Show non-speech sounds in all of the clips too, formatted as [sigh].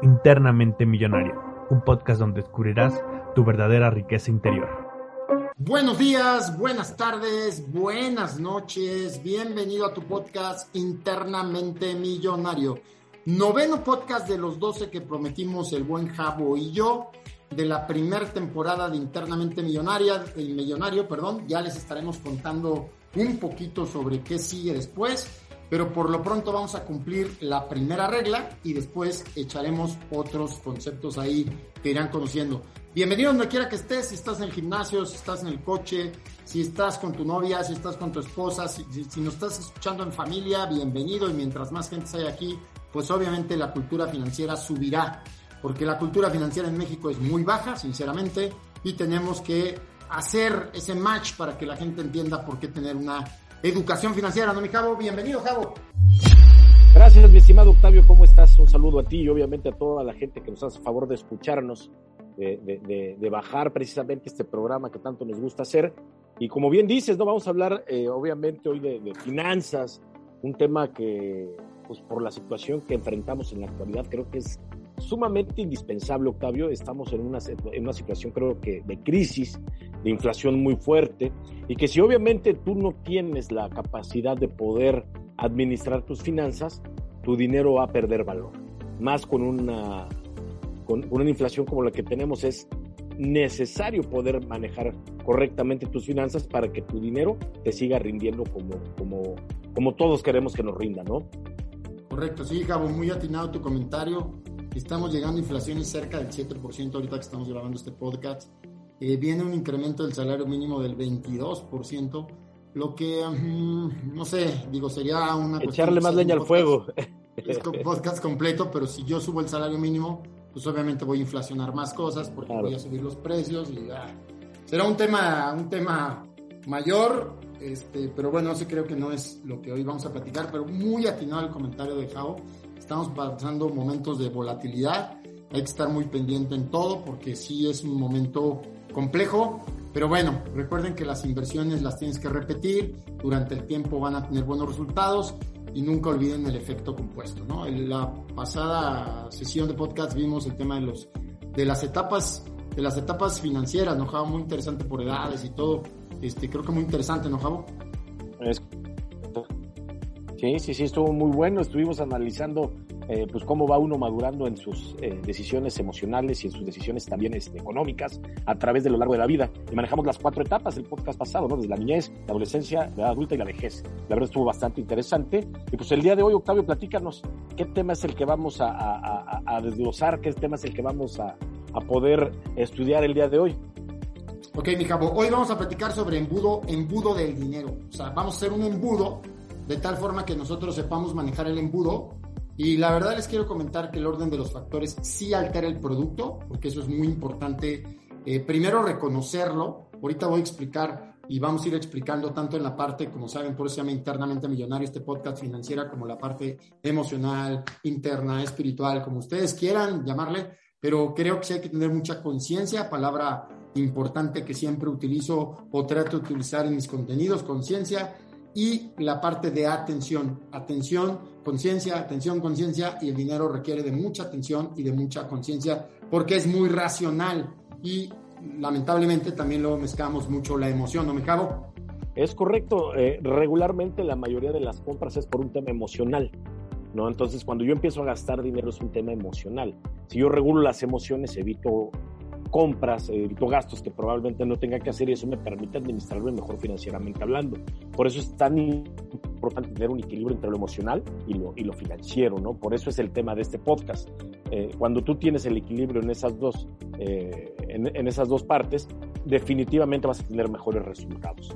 Internamente Millonario, un podcast donde descubrirás tu verdadera riqueza interior. Buenos días, buenas tardes, buenas noches. Bienvenido a tu podcast Internamente Millonario. Noveno podcast de los 12 que prometimos el buen Jabo y yo de la primera temporada de Internamente Millonaria, el Millonario, perdón. Ya les estaremos contando un poquito sobre qué sigue después pero por lo pronto vamos a cumplir la primera regla y después echaremos otros conceptos ahí que irán conociendo. Bienvenido donde quiera que estés, si estás en el gimnasio, si estás en el coche, si estás con tu novia, si estás con tu esposa, si, nos estás escuchando en familia, bienvenido y mientras más gente haya aquí, pues obviamente la cultura financiera subirá, porque la cultura financiera en México es muy baja, sinceramente, y tenemos que hacer ese match para que la gente entienda por qué tener una educación financiera, ¿no, mi Javo? Bienvenido, Javo. Gracias, mi estimado Octavio, ¿cómo estás? Un saludo a ti y obviamente a toda la gente que nos hace favor de escucharnos, de, bajar precisamente este programa que tanto nos gusta hacer. Y como bien dices, no vamos a hablar eh, obviamente hoy de, finanzas, un tema que, pues por la situación que enfrentamos en la actualidad, creo que es sumamente indispensable, Octavio. Estamos en una, en una situación, creo que, de crisis de inflación muy fuerte y que si obviamente tú no tienes la capacidad de poder administrar tus finanzas, tu dinero va a perder valor. Más con una, con una inflación como la que tenemos es necesario poder manejar correctamente tus finanzas para que tu dinero te siga rindiendo como, como, como todos queremos que nos rinda, ¿no? Correcto, sí, Gabo, muy atinado tu comentario. Estamos llegando a inflaciones cerca del 7% ahorita que estamos grabando este podcast. Eh, viene un incremento del salario mínimo del 22%, lo que, mm, no sé, digo, sería una... Echarle más leña al fuego. Es podcast completo, pero si yo subo el salario mínimo, pues obviamente voy a inflacionar más cosas porque voy a subir los precios y ah, será un tema, un tema mayor, este, pero bueno, sí creo que no es lo que hoy vamos a platicar, pero muy atinado el comentario de Jao. Estamos pasando momentos de volatilidad, hay que estar muy pendiente en todo porque sí es un momento complejo, pero bueno, recuerden que las inversiones las tienes que repetir, durante el tiempo van a tener buenos resultados y nunca olviden el efecto compuesto, ¿no? En la pasada sesión de podcast vimos el tema de los de las etapas de las etapas financieras, ¿no, Javo? Muy interesante por edades y todo. Este, creo que muy interesante, ¿no, Javo? Sí, sí, sí, estuvo muy bueno. Estuvimos analizando eh, pues cómo va uno madurando en sus eh, decisiones emocionales y en sus decisiones también este, económicas a través de lo largo de la vida. Y manejamos las cuatro etapas del podcast pasado, ¿no? Desde la niñez, la adolescencia, la edad adulta y la vejez. La verdad estuvo bastante interesante. Y pues el día de hoy, Octavio, platícanos qué tema es el que vamos a, desglosar, qué tema es el que vamos a, poder estudiar el día de hoy. Ok, mi cabo, hoy vamos a platicar sobre embudo, embudo del dinero. O sea, vamos a hacer un embudo de tal forma que nosotros sepamos manejar el embudo y la verdad les quiero comentar que el orden de los factores sí altera el producto, porque eso es muy importante. Eh, primero reconocerlo. Ahorita voy a explicar y vamos a ir explicando tanto en la parte, como saben, por eso se llama internamente millonario este podcast financiera, como la parte emocional, interna, espiritual, como ustedes quieran llamarle, pero creo que sí hay que tener mucha conciencia, palabra importante que siempre utilizo o trato de utilizar en mis contenidos, conciencia y la parte de atención, atención, conciencia, atención, conciencia y el dinero requiere de mucha atención y de mucha conciencia porque es muy racional y lamentablemente también lo mezclamos mucho la emoción, ¿no me cago? Es correcto, eh, regularmente la mayoría de las compras es por un tema emocional. ¿No? Entonces, cuando yo empiezo a gastar dinero es un tema emocional. Si yo regulo las emociones, evito compras, evito gastos que probablemente no tenga que hacer y eso me permite administrarlo mejor financieramente hablando. Por eso es tan importante tener un equilibrio entre lo emocional y lo, y lo financiero, ¿no? Por eso es el tema de este podcast. Eh, cuando tú tienes el equilibrio en esas dos, eh, en, esas dos partes, definitivamente vas a tener mejores resultados.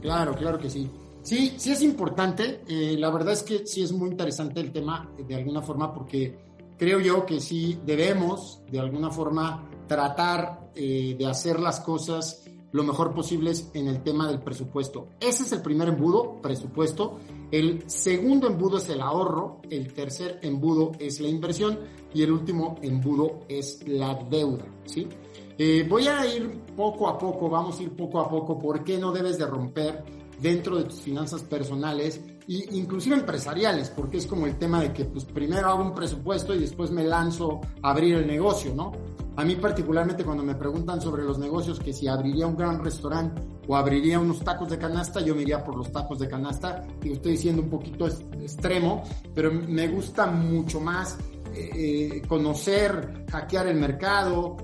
Claro, claro que sí. Sí, sí es importante. Eh, la verdad es que sí es muy interesante el tema de alguna forma porque creo yo que sí debemos de alguna forma tratar eh, de hacer las cosas lo mejor posible en el tema del presupuesto. Ese es el primer embudo, presupuesto. El segundo embudo es el ahorro, el tercer embudo es la inversión y el último embudo es la deuda, ¿sí? Eh, voy a ir poco a poco, vamos a ir poco a poco, ¿por qué no debes de romper dentro de tus finanzas personales e inclusive empresariales? Porque es como el tema de que pues primero hago un presupuesto y después me lanzo a abrir el negocio, ¿no? A mí particularmente cuando me preguntan sobre los negocios, que si abriría un gran restaurante o abriría unos tacos de canasta, yo me iría por los tacos de canasta. Digo, estoy diciendo un poquito extremo, pero me gusta mucho más eh, eh, conocer, hackear el mercado.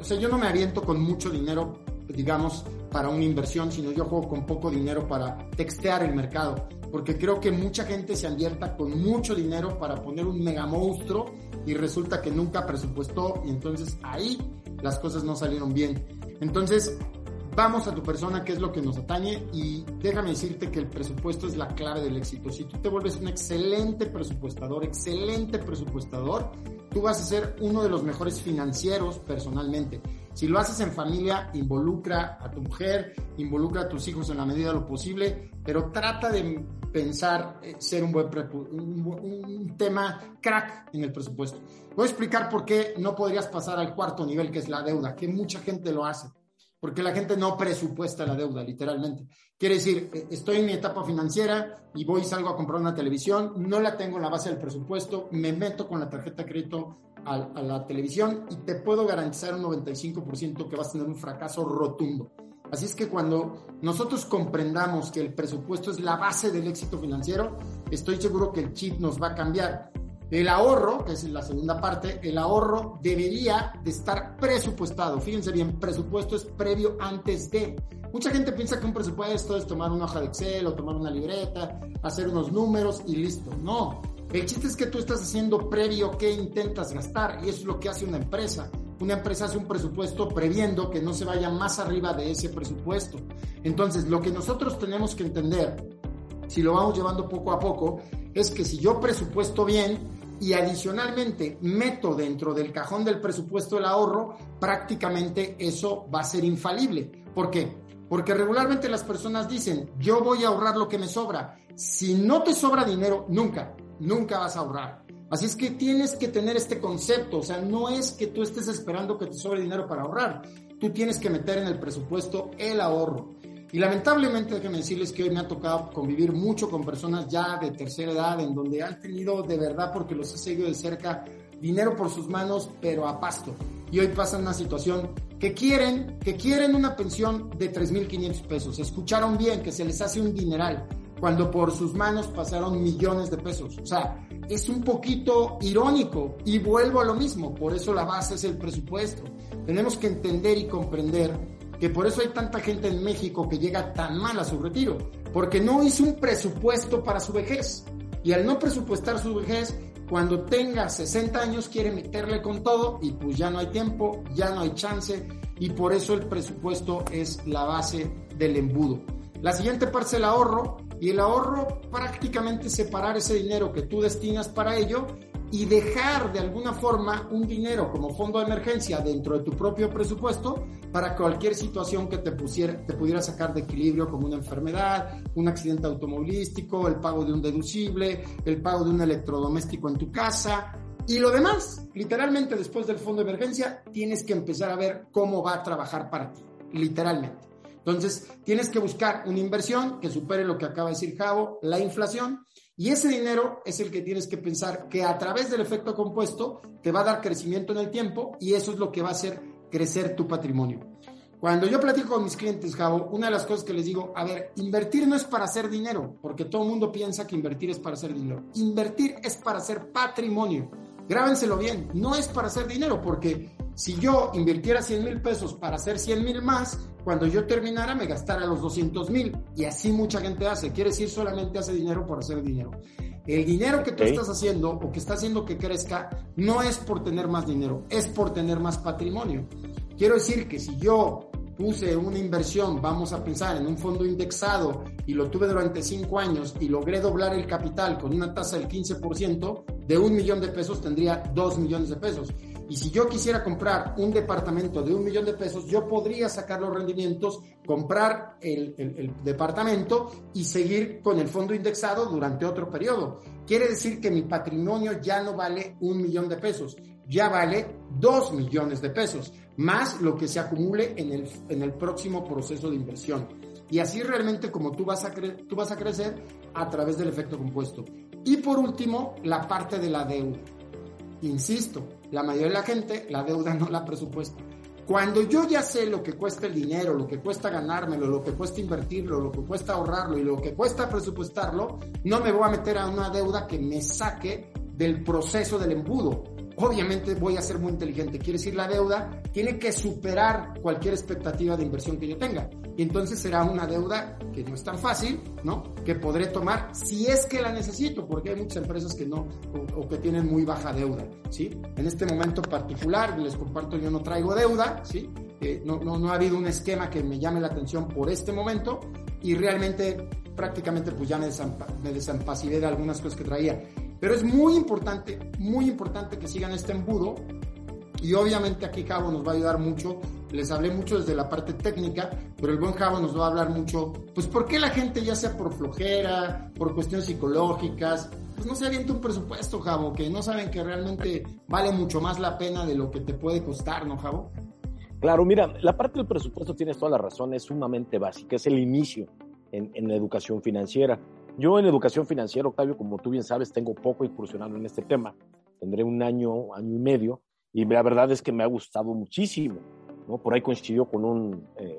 O sea, yo no me aviento con mucho dinero, digamos, para una inversión, sino yo juego con poco dinero para textear el mercado. Porque creo que mucha gente se abierta con mucho dinero para poner un mega monstruo y resulta que nunca presupuestó y entonces ahí las cosas no salieron bien. Entonces, vamos a tu persona, qué es lo que nos atañe y déjame decirte que el presupuesto es la clave del éxito. Si tú te vuelves un excelente presupuestador, excelente presupuestador, tú vas a ser uno de los mejores financieros personalmente. Si lo haces en familia, involucra a tu mujer, involucra a tus hijos en la medida de lo posible, pero trata de pensar eh, ser un buen un, tema crack en el presupuesto. Voy a explicar por qué no podrías pasar al cuarto nivel, que es la deuda, que mucha gente lo hace, porque la gente no presupuesta la deuda, literalmente. Quiere decir, eh, estoy en mi etapa financiera y voy y salgo a comprar una televisión, no la tengo en la base del presupuesto, me meto con la tarjeta de crédito a, a la televisión y te puedo garantizar un 95% que vas a tener un fracaso rotundo. Así es que cuando nosotros comprendamos que el presupuesto es la base del éxito financiero, estoy seguro que el chip nos va a cambiar. El ahorro, que es la segunda parte, el ahorro debería de estar presupuestado. Fíjense bien, presupuesto es previo antes de. Mucha gente piensa que un presupuesto es tomar una hoja de Excel o tomar una libreta, hacer unos números y listo. No, el chiste es que tú estás haciendo previo qué intentas gastar y eso es lo que hace una empresa una empresa hace un presupuesto previendo que no se vaya más arriba de ese presupuesto. Entonces, lo que nosotros tenemos que entender, si lo vamos llevando poco a poco, es que si yo presupuesto bien y adicionalmente meto dentro del cajón del presupuesto el ahorro, prácticamente eso va a ser infalible. ¿Por qué? Porque regularmente las personas dicen, yo voy a ahorrar lo que me sobra. Si no te sobra dinero, nunca, nunca vas a ahorrar. Así es que tienes que tener este concepto, o sea, no es que tú estés esperando que te sobre dinero para ahorrar, tú tienes que meter en el presupuesto el ahorro. Y lamentablemente, déjenme decirles que hoy me ha tocado convivir mucho con personas ya de tercera edad, en donde han tenido de verdad, porque los he seguido de cerca, dinero por sus manos, pero a pasto. Y hoy pasan una situación que quieren, que quieren una pensión de 3.500 pesos. Escucharon bien que se les hace un dineral cuando por sus manos pasaron millones de pesos. O sea, es un poquito irónico y vuelvo a lo mismo, por eso la base es el presupuesto. Tenemos que entender y comprender que por eso hay tanta gente en México que llega tan mal a su retiro, porque no hizo un presupuesto para su vejez. Y al no presupuestar su vejez, cuando tenga 60 años quiere meterle con todo y pues ya no hay tiempo, ya no hay chance y por eso el presupuesto es la base del embudo. La siguiente parte es el ahorro y el ahorro prácticamente separar ese dinero que tú destinas para ello y dejar de alguna forma un dinero como fondo de emergencia dentro de tu propio presupuesto para cualquier situación que te, pusiera, te pudiera sacar de equilibrio como una enfermedad, un accidente automovilístico, el pago de un deducible, el pago de un electrodoméstico en tu casa y lo demás. Literalmente después del fondo de emergencia tienes que empezar a ver cómo va a trabajar para ti, literalmente. Entonces, tienes que buscar una inversión que supere lo que acaba de decir Javo, la inflación, y ese dinero es el que tienes que pensar que a través del efecto compuesto te va a dar crecimiento en el tiempo y eso es lo que va a hacer crecer tu patrimonio. Cuando yo platico con mis clientes, Javo, una de las cosas que les digo, a ver, invertir no es para hacer dinero, porque todo el mundo piensa que invertir es para hacer dinero. Invertir es para hacer patrimonio. Grábenselo bien, no es para hacer dinero, porque si yo invirtiera 100 mil pesos para hacer 100 mil más, cuando yo terminara me gastara los 200 mil. Y así mucha gente hace. Quiere decir solamente hace dinero por hacer dinero. El dinero que tú estás haciendo o que está haciendo que crezca no es por tener más dinero, es por tener más patrimonio. Quiero decir que si yo puse una inversión, vamos a pensar, en un fondo indexado y lo tuve durante cinco años y logré doblar el capital con una tasa del 15%, de un millón de pesos tendría dos millones de pesos. Y si yo quisiera comprar un departamento de un millón de pesos, yo podría sacar los rendimientos, comprar el, el, departamento y seguir con el fondo indexado durante otro periodo. Quiere decir que mi patrimonio ya no vale un millón de pesos, ya vale dos millones de pesos, más lo que se acumule en el, en el próximo proceso de inversión. Y así realmente como tú vas, a tú vas a crecer a través del efecto compuesto. Y por último, la parte de la deuda. Insisto, la mayoría de la gente la deuda no la presupuesta. Cuando yo ya sé lo que cuesta el dinero, lo que cuesta ganármelo, lo que cuesta invertirlo, lo que cuesta ahorrarlo y lo que cuesta presupuestarlo, no me voy a meter a una deuda que me saque del proceso del embudo obviamente voy a ser muy inteligente. Quiere decir, la deuda tiene que superar cualquier expectativa de inversión que yo tenga. Y entonces será una deuda que no es tan fácil, ¿no? Que podré tomar si es que la necesito, porque hay muchas empresas que no, o, que tienen muy baja deuda, ¿sí? En este momento particular, les comparto, yo no traigo deuda, ¿sí? Eh, no, no, no ha habido un esquema que me llame la atención por este momento y realmente prácticamente pues ya me, desampacigué de algunas cosas que traía. Pero es muy importante, muy importante que sigan este embudo. Y obviamente aquí Javo nos va a ayudar mucho. Les hablé mucho desde la parte técnica, pero el buen Javo nos va a hablar mucho, pues por qué la gente, ya sea por flojera, por cuestiones psicológicas, pues no se avienta un presupuesto, Javo, que no saben que realmente vale mucho más la pena de lo que te puede costar, ¿no, Javo? Claro, mira, la parte del presupuesto tienes toda la razón, es sumamente básica, es el inicio en, en la educación financiera. Yo en educación financiera, Octavio, como tú bien sabes, tengo poco incursionando en este tema. Tendré un año, año y medio, y la verdad es que me ha gustado muchísimo. ¿no? Por ahí coincidió con un eh,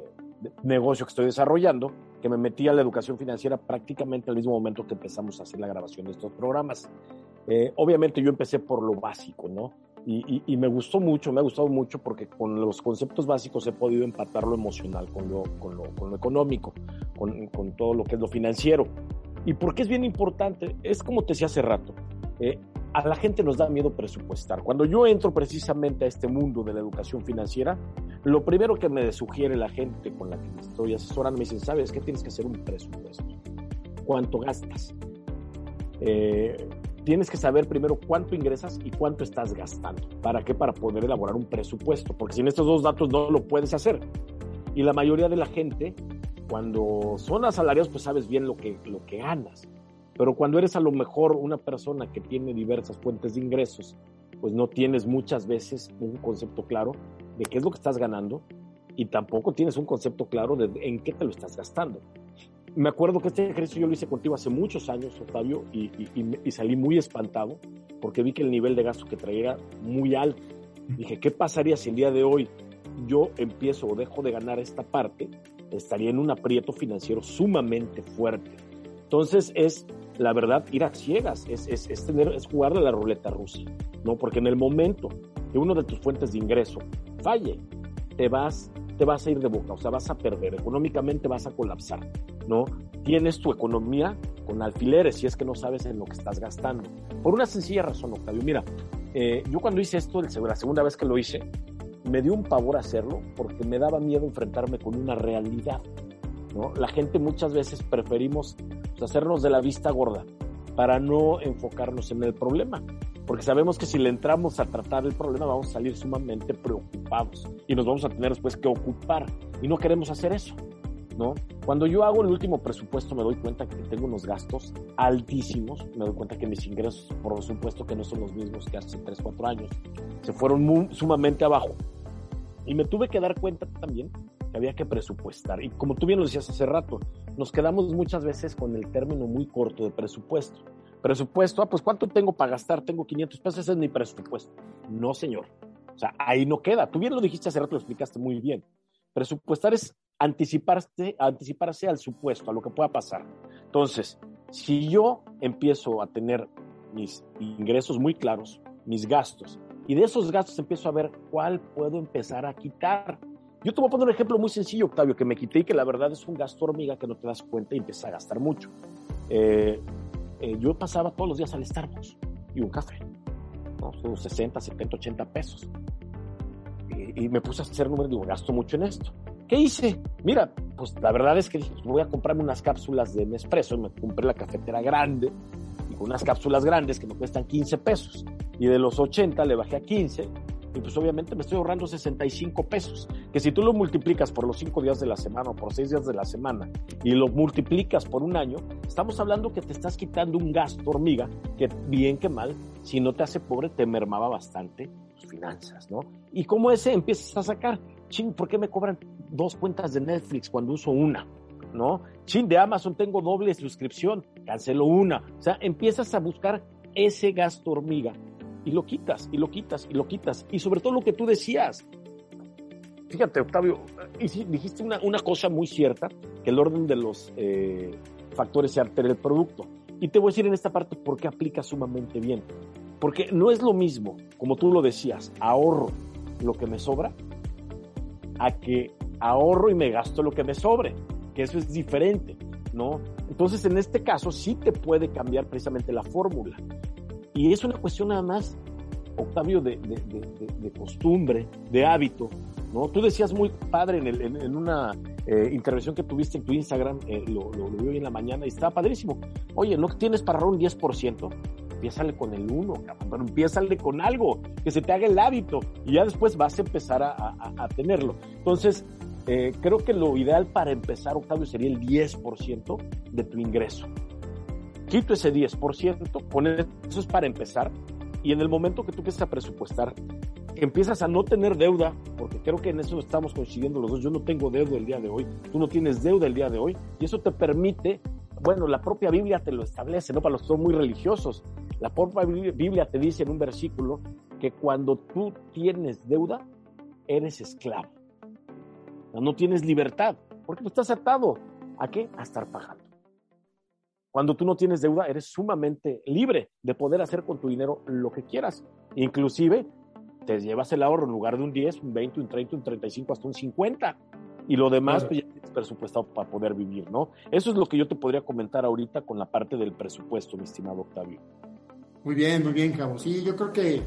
negocio que estoy desarrollando, que me metí a la educación financiera prácticamente al mismo momento que empezamos a hacer la grabación de estos programas. Eh, obviamente yo empecé por lo básico, ¿no? Y, me gustó mucho, me ha gustado mucho porque con los conceptos básicos he podido empatar lo emocional con lo, con lo, con lo económico, con, con, todo lo que es lo financiero. ¿Y por qué es bien importante? Es como te decía hace rato, eh, a la gente nos da miedo presupuestar. Cuando yo entro precisamente a este mundo de la educación financiera, lo primero que me sugiere la gente con la que estoy asesorando me dicen, ¿sabes qué? Tienes que hacer un presupuesto. ¿Cuánto gastas? Eh, tienes que saber primero cuánto ingresas y cuánto estás gastando. ¿Para qué? Para poder elaborar un presupuesto, porque sin estos dos datos no lo puedes hacer. Y la mayoría de la gente cuando son asalariados, pues sabes bien lo que, lo que ganas. Pero cuando eres a lo mejor una persona que tiene diversas fuentes de ingresos, pues no tienes muchas veces un concepto claro de qué es lo que estás ganando y tampoco tienes un concepto claro de en qué te lo estás gastando. Me acuerdo que este ejercicio yo lo hice contigo hace muchos años, Octavio, y, y salí muy espantado porque vi que el nivel de gasto que traía era muy alto. Dije, ¿qué pasaría si el día de hoy yo empiezo o dejo de ganar esta parte estaría en un aprieto financiero sumamente fuerte. Entonces es, la verdad, ir a ciegas, es, es, es, tener, es jugar de la ruleta rusa, ¿no? Porque en el momento que uno de tus fuentes de ingreso falle, te vas, te vas a ir de boca, o sea, vas a perder, económicamente vas a colapsar, ¿no? Tienes tu economía con alfileres si es que no sabes en lo que estás gastando. Por una sencilla razón, Octavio. Mira, eh, yo cuando hice esto, la segunda vez que lo hice, me dio un pavor hacerlo porque me daba miedo enfrentarme con una realidad. La gente muchas veces preferimos hacernos de la vista gorda para no enfocarnos en el problema, porque sabemos que si le entramos a tratar el problema vamos a salir sumamente preocupados y nos vamos a tener después que ocupar y no queremos hacer eso. ¿No? Cuando yo hago el último presupuesto me doy cuenta que tengo unos gastos altísimos, me doy cuenta que mis ingresos, por supuesto que no son los mismos que hace 3, 4 años, se fueron sumamente abajo. Y me tuve que dar cuenta también que había que presupuestar. Y como tú bien lo decías hace rato, nos quedamos muchas veces con el término muy corto de presupuesto. Presupuesto, ah, pues ¿cuánto tengo para gastar? Tengo 500 pesos, ese es mi presupuesto. No, señor. O sea, ahí no queda. Tú bien lo dijiste hace rato, lo explicaste muy bien. Presupuestar es anticiparse, anticiparse al supuesto, a lo que pueda pasar. Entonces, si yo empiezo a tener mis ingresos muy claros, mis gastos, y de esos gastos empiezo a ver cuál puedo empezar a quitar. Yo te voy a poner un ejemplo muy sencillo, Octavio, que me quité y que la verdad es un gasto hormiga que no te das cuenta y empecé a gastar mucho. Eh, eh, yo pasaba todos los días al Starbucks y un café, ¿no? Son 60, 70, 80 pesos. Y, me puse a hacer números, digo, gasto mucho en esto. ¿qué hice? Mira, pues la verdad es que voy a comprarme unas cápsulas de Nespresso, me compré la cafetera grande, y con unas cápsulas grandes que me cuestan 15 pesos, y de los 80 le bajé a 15, y pues obviamente me estoy ahorrando 65 pesos, que si tú lo multiplicas por los 5 días de la semana o por 6 días de la semana y lo multiplicas por un año, estamos hablando que te estás quitando un gasto hormiga que bien que mal, si no te hace pobre, te mermaba bastante tus finanzas, ¿no? Y como ese empiezas a sacar, ching, ¿por qué me cobran dos cuentas de Netflix cuando uso una? ¿No? Chin, de Amazon tengo doble suscripción, cancelo una. O sea, empiezas a buscar ese gasto hormiga y lo quitas, y lo quitas, y lo quitas. Y sobre todo lo que tú decías. Fíjate, Octavio, dijiste una, una cosa muy cierta, que el orden de los eh, factores se altera el producto. Y te voy a decir en esta parte por qué aplica sumamente bien. Porque no es lo mismo, como tú lo decías, ahorro lo que me sobra, a que ahorro y me gasto lo que me sobre, que eso es diferente, ¿no? Entonces, en este caso, sí te puede cambiar precisamente la fórmula. Y es una cuestión nada más, Octavio, de, costumbre, de hábito. ¿no? Tú decías muy padre en, una eh, intervención que tuviste en tu Instagram, eh, lo, vi hoy en la mañana y estaba padrísimo. Oye, ¿no tienes para ahorrar un 10%? Empiezale con el 1, cabrón, empiézale con algo, que se te haga el hábito y ya después vas a empezar a, tenerlo. Entonces, eh, creo que lo ideal para empezar, Octavio, sería el 10% de tu ingreso quito ese 10%, con eso es para empezar, y en el momento que tú empiezas a presupuestar, empiezas a no tener deuda, porque creo que en eso estamos coincidiendo los dos, yo no tengo deuda el día de hoy, tú no tienes deuda el día de hoy, y eso te permite, bueno, la propia Biblia te lo establece, ¿no? Para los que son muy religiosos, la propia Biblia te dice en un versículo que cuando tú tienes deuda, eres esclavo. No tienes libertad, porque tú estás atado. ¿A qué? A estar pagando. Cuando tú no tienes deuda, eres sumamente libre de poder hacer con tu dinero lo que quieras. Inclusive, te llevas el ahorro en lugar de un 10, un 20, un 30, un 35, hasta un 50. Y lo demás, pues ya tienes presupuestado para poder vivir, ¿no? Eso es lo que yo te podría comentar ahorita con la parte del presupuesto, mi estimado Octavio. Muy bien, muy bien, Cabo. Sí, yo creo que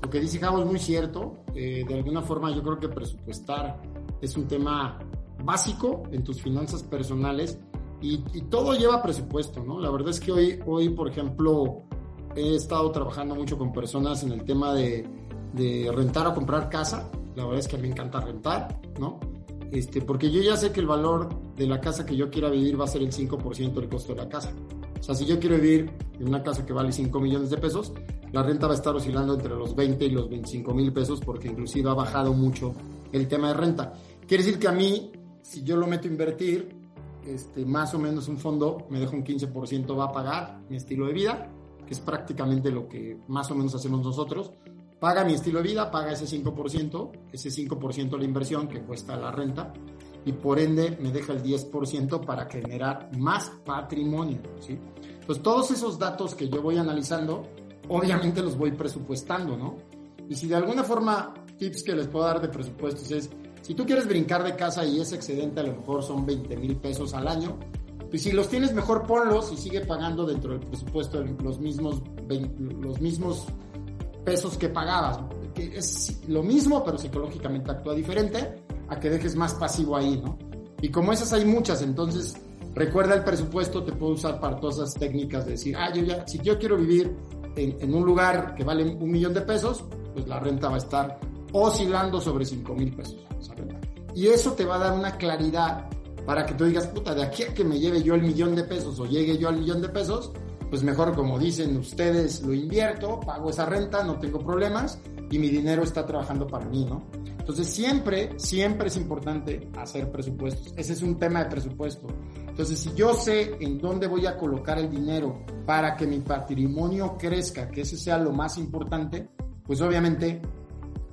lo que dice Cabo es muy cierto. Eh, de alguna forma, yo creo que presupuestar es un tema básico en tus finanzas personales y, todo lleva presupuesto, ¿no? La verdad es que hoy, hoy, por ejemplo, he estado trabajando mucho con personas en el tema de, de rentar o comprar casa. La verdad es que me encanta rentar, ¿no? Este, porque yo ya sé que el valor de la casa que yo quiera vivir va a ser el 5% del costo de la casa. O sea, si yo quiero vivir en una casa que vale 5 millones de pesos, la renta va a estar oscilando entre los 20 y los 25 mil pesos porque inclusive ha bajado mucho el tema de renta. Quiere decir que a mí, si yo lo meto a invertir, este, más o menos un fondo me deja un 15% va a pagar mi estilo de vida, que es prácticamente lo que más o menos hacemos nosotros. Paga mi estilo de vida, paga ese 5%, ese 5% la inversión que cuesta la renta, y por ende me deja el 10% para generar más patrimonio. ¿sí? Entonces, todos esos datos que yo voy analizando, obviamente los voy presupuestando, ¿no? Y si de alguna forma, tips que les puedo dar de presupuestos es, si tú quieres brincar de casa y ese excedente a lo mejor son 20 mil pesos al año, pues si los tienes mejor ponlos y sigue pagando dentro del presupuesto los mismos, los mismos pesos que pagabas. Es lo mismo, pero psicológicamente actúa diferente a que dejes más pasivo ahí, ¿no? Y como esas hay muchas, entonces recuerda el presupuesto, te puedo usar para todas esas técnicas de decir, ah, yo ya, si yo quiero vivir en un lugar que vale un millón de pesos, pues la renta va a estar oscilando sobre 5 mil pesos. Y eso te va a dar una claridad para que tú digas, puta, de aquí a que me lleve yo el millón de pesos o llegue yo al millón de pesos, pues mejor como dicen ustedes, lo invierto, pago esa renta, no tengo problemas y mi dinero está trabajando para mí, ¿no? Entonces siempre, siempre es importante hacer presupuestos. Ese es un tema de presupuesto. Entonces si yo sé en dónde voy a colocar el dinero para que mi patrimonio crezca, que ese sea lo más importante, pues obviamente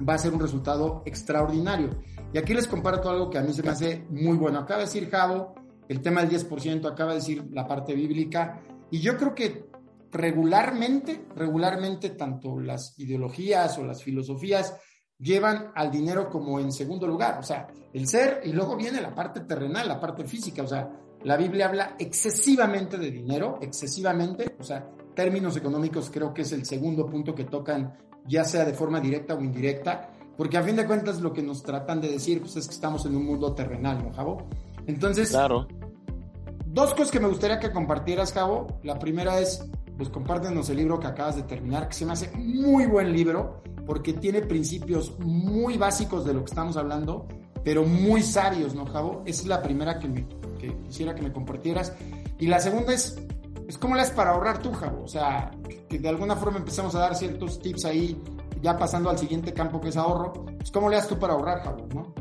va a ser un resultado extraordinario. Y aquí les comparto algo que a mí se me hace muy bueno. Acaba de decir Javo, el tema del 10%, acaba de decir la parte bíblica, y yo creo que regularmente, regularmente tanto las ideologías o las filosofías llevan al dinero como en segundo lugar, o sea, el ser y luego viene la parte terrenal, la parte física, o sea, la Biblia habla excesivamente de dinero, excesivamente, o sea, términos económicos creo que es el segundo punto que tocan ya sea de forma directa o indirecta. porque a fin de cuentas lo que nos tratan de decir pues, es que estamos en un mundo terrenal, ¿no, Javo? Entonces, claro. dos cosas que me gustaría que compartieras, Javo. La primera es, pues compártenos el libro que acabas de terminar, que se me hace muy buen libro, porque tiene principios muy básicos de lo que estamos hablando, pero muy sabios, ¿no, Javo? Esa es la primera que, me, que quisiera que me compartieras. Y la segunda es, es ¿cómo le haces para ahorrar tú, Javo? O sea, que de alguna forma empezamos a dar ciertos tips ahí, ya pasando al siguiente campo que es ahorro. Pues, ¿Cómo le haces tú para ahorrar, Javo? ¿no?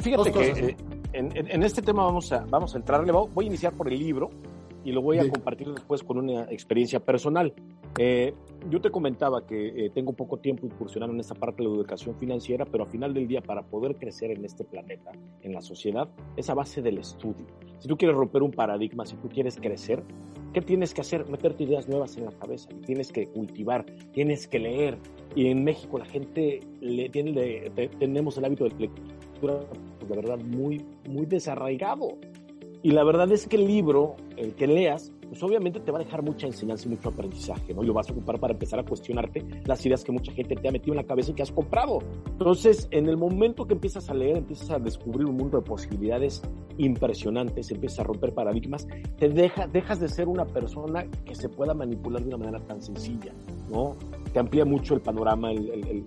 Fíjate, que eh, en, en, este tema vamos a, vamos a entrarle, voy a iniciar por el libro y lo voy a compartir después con una experiencia personal. Eh, yo te comentaba que eh, tengo poco tiempo incursionando en esta parte de la educación financiera, pero al final del día, para poder crecer en este planeta, en la sociedad, es a base del estudio. Si tú quieres romper un paradigma, si tú quieres crecer, ¿qué tienes que hacer? Meterte ideas nuevas en la cabeza, tienes que cultivar, tienes que leer. Y en México la gente le, tiene, tenemos el hábito de lectura, pues, de verdad, muy, muy desarraigado. Y la verdad es que el libro, el que leas, pues obviamente te va a dejar mucha enseñanza y mucho aprendizaje, ¿no? Y lo vas a ocupar para empezar a cuestionarte las ideas que mucha gente te ha metido en la cabeza y que has comprado. Entonces, en el momento que empiezas a leer, empiezas a descubrir un mundo de posibilidades impresionantes, empiezas a romper paradigmas, te deja, dejas de ser una persona que se pueda manipular de una manera tan sencilla, ¿no? Te amplía mucho el panorama,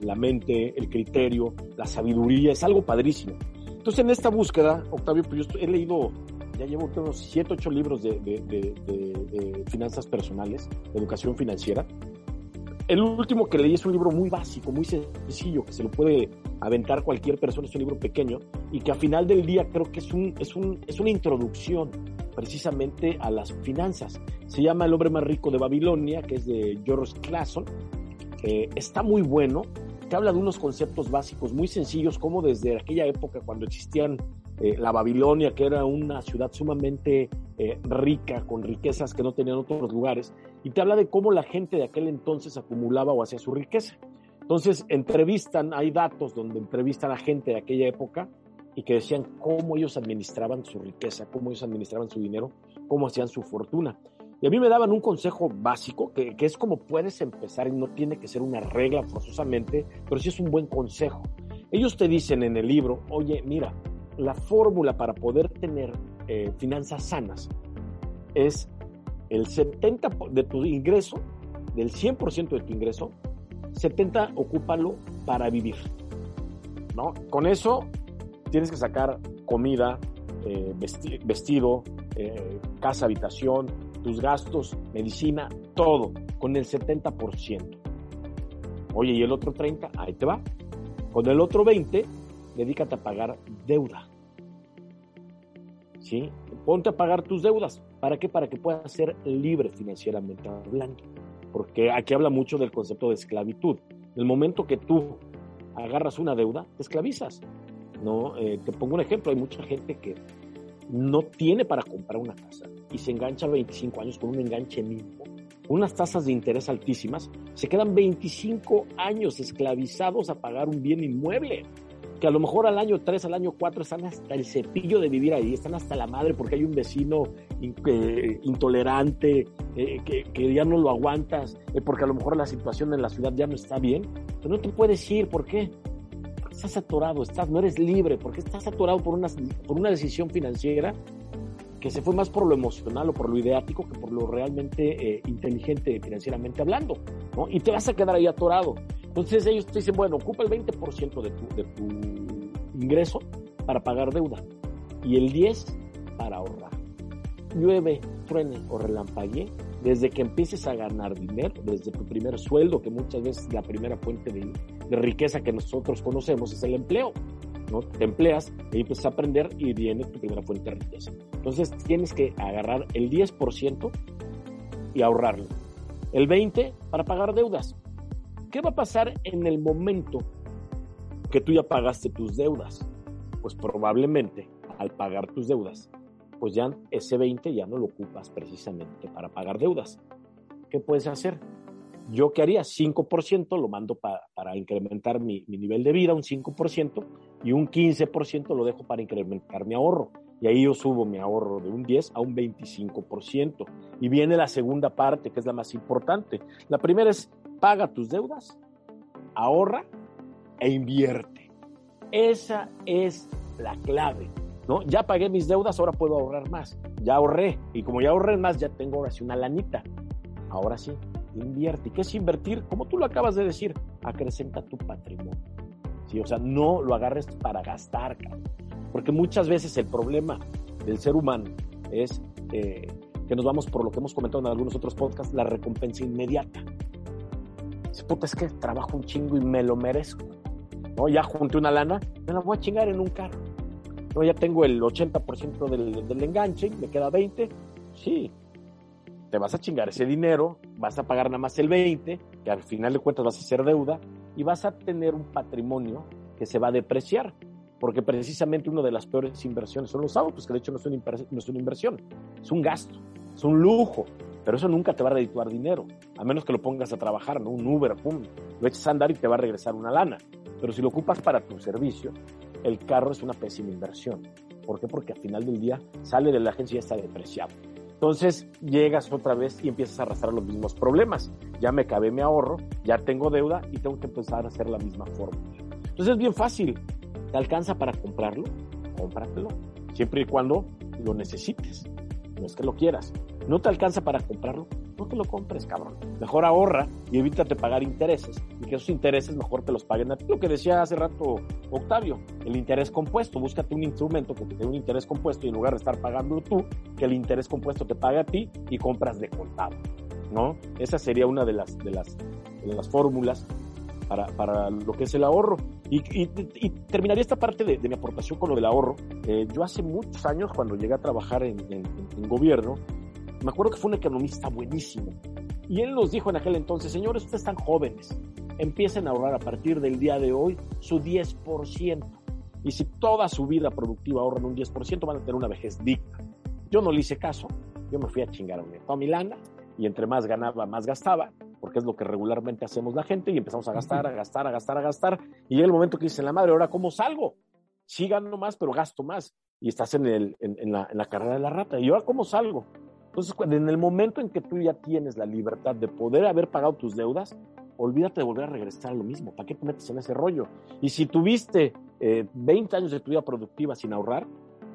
la mente, el criterio, la sabiduría, es algo padrísimo. Entonces, en esta búsqueda, Octavio, pues yo he leído ya llevo unos 7, 8 libros de, finanzas personales, de educación financiera. El último que leí es un libro muy básico, muy sencillo, que se lo puede aventar cualquier persona, es un libro pequeño y que a final del día creo que es, un, es, un, es una introducción precisamente a las finanzas. Se llama El hombre más rico de Babilonia, que es de George Clason. está muy bueno, que habla de unos conceptos básicos muy sencillos, como desde aquella época cuando existían eh, la Babilonia, que era una ciudad sumamente eh, rica, con riquezas que no tenían otros lugares, y te habla de cómo la gente de aquel entonces acumulaba o hacía su riqueza. Entonces, entrevistan, hay datos donde entrevistan a gente de aquella época y que decían cómo ellos administraban su riqueza, cómo ellos administraban su dinero, cómo hacían su fortuna. Y a mí me daban un consejo básico, que, que es como puedes empezar y no tiene que ser una regla forzosamente, pero sí es un buen consejo. Ellos te dicen en el libro, oye, mira, la fórmula para poder tener eh, finanzas sanas es el 70 de tu ingreso, del 100% de tu ingreso, 70 ocúpalo para vivir. Con eso tienes que sacar comida, eh, vestido, eh, casa, habitación, tus gastos, medicina, todo, con el 70%. Oye, ¿y el otro 30? Ahí te va. Con el otro 20, dedícate a pagar deuda. ¿Sí? Ponte a pagar tus deudas. ¿Para qué? Para que puedas ser libre financieramente hablando. Porque aquí habla mucho del concepto de esclavitud. El momento que tú agarras una deuda, te esclavizas. ¿no? Eh, te pongo un ejemplo, hay mucha gente que no tiene para comprar una casa y se engancha a 25 años con un enganche mínimo, unas tasas de interés altísimas, se quedan 25 años esclavizados a pagar un bien inmueble que a lo mejor al año 3, al año 4 están hasta el cepillo de vivir ahí, están hasta la madre porque hay un vecino eh, intolerante, eh, que, ya no lo aguantas, eh, porque a lo mejor la situación en la ciudad ya no está bien, pero no te puedes ir, ¿por qué? Porque estás atorado, estás, no eres libre, porque estás atorado por una, por una decisión financiera que se fue más por lo emocional o por lo ideático que por lo realmente inteligente financieramente hablando, ¿no? Y te vas a quedar ahí atorado. Entonces ellos te dicen, bueno, ocupa el 20% de tu, de tu ingreso para pagar deuda y el 10% para ahorrar. Llueve, truene o relampaguee, desde que empieces a ganar dinero, desde tu primer sueldo, que muchas veces la primera fuente de, de riqueza que nosotros conocemos es el empleo. ¿no? Te empleas y empiezas a aprender y viene tu primera fuente de riqueza. Entonces tienes que agarrar el 10% y ahorrarlo. El 20% para pagar deudas. ¿Qué va a pasar en el momento que tú ya pagaste tus deudas? Pues probablemente al pagar tus deudas, pues ya ese 20 ya no lo ocupas precisamente para pagar deudas. ¿Qué puedes hacer? Yo qué haría 5% lo mando para incrementar mi, mi, nivel de vida, un 5%, y un 15% lo dejo para incrementar mi ahorro. Y ahí yo subo mi ahorro de un 10 a un 25%. Y viene la segunda parte, que es la más importante. La primera es paga tus deudas, ahorra e invierte. Esa es la clave. ¿no? Ya pagué mis deudas, ahora puedo ahorrar más. Ya ahorré. Y como ya ahorré más, ya tengo ahora sí una lanita. Ahora sí, invierte. ¿Y qué es invertir? Como tú lo acabas de decir, acrecenta tu patrimonio. ¿sí? O sea, no lo agarres para gastar, porque muchas veces el problema del ser humano es eh, que nos vamos por lo que hemos comentado en algunos otros podcasts, la recompensa inmediata. Dice, puta, es que trabajo un chingo y me lo merezco. ¿no? Ya junté una lana, me la voy a chingar en un carro. ¿no? Ya tengo el 80% del, del enganche, me queda 20. Sí, te vas a chingar ese dinero, vas a pagar nada más el 20, que al final de cuentas vas a hacer deuda, y vas a tener un patrimonio que se va a depreciar, porque precisamente una de las peores inversiones son los autos, que de hecho no es una, no es una inversión, es un gasto, es un lujo, pero eso nunca te va a redituar dinero, a menos que lo pongas a trabajar, ¿no? Un Uber, pum, lo eches a andar y te va a regresar una lana. Pero si lo ocupas para tu servicio, el carro es una pésima inversión. ¿Por qué? Porque al final del día sale de la agencia y está depreciado. Entonces llegas otra vez y empiezas a arrastrar los mismos problemas. Ya me cabe mi ahorro, ya tengo deuda y tengo que empezar a hacer la misma forma. Entonces es bien fácil. ¿Te alcanza para comprarlo? Cómpratelo. Siempre y cuando lo necesites. No es que lo quieras. ¿No te alcanza para comprarlo? No te lo compres, cabrón. Mejor ahorra y evítate pagar intereses. Y que esos intereses mejor te los paguen a ti. Lo que decía hace rato Octavio, el interés compuesto. Búscate un instrumento que te dé un interés compuesto y en lugar de estar pagando tú, que el interés compuesto te pague a ti y compras de contado. ¿No? Esa sería una de las, de las, fórmulas para, para, lo que es el ahorro. Y, y, terminaría esta parte de, de, mi aportación con lo del ahorro. Eh, yo hace muchos años, cuando llegué a trabajar en, en, gobierno, me acuerdo que fue un economista buenísimo. Y él nos dijo en aquel entonces, señores, ustedes están jóvenes, empiecen a ahorrar a partir del día de hoy su 10%. Y si toda su vida productiva ahorran un 10%, van a tener una vejez digna. Yo no le hice caso, yo me fui a chingar a mi lana y entre más ganaba, más gastaba porque es lo que regularmente hacemos la gente y empezamos a gastar, a gastar, a gastar, a gastar. Y llega el momento que dice la madre, ahora cómo salgo? Sí gano más, pero gasto más. Y estás en, el, en, en, la, en la carrera de la rata. ¿Y ahora cómo salgo? Entonces, en el momento en que tú ya tienes la libertad de poder haber pagado tus deudas, olvídate de volver a regresar a lo mismo. ¿Para qué te metes en ese rollo? Y si tuviste eh, 20 años de tu vida productiva sin ahorrar,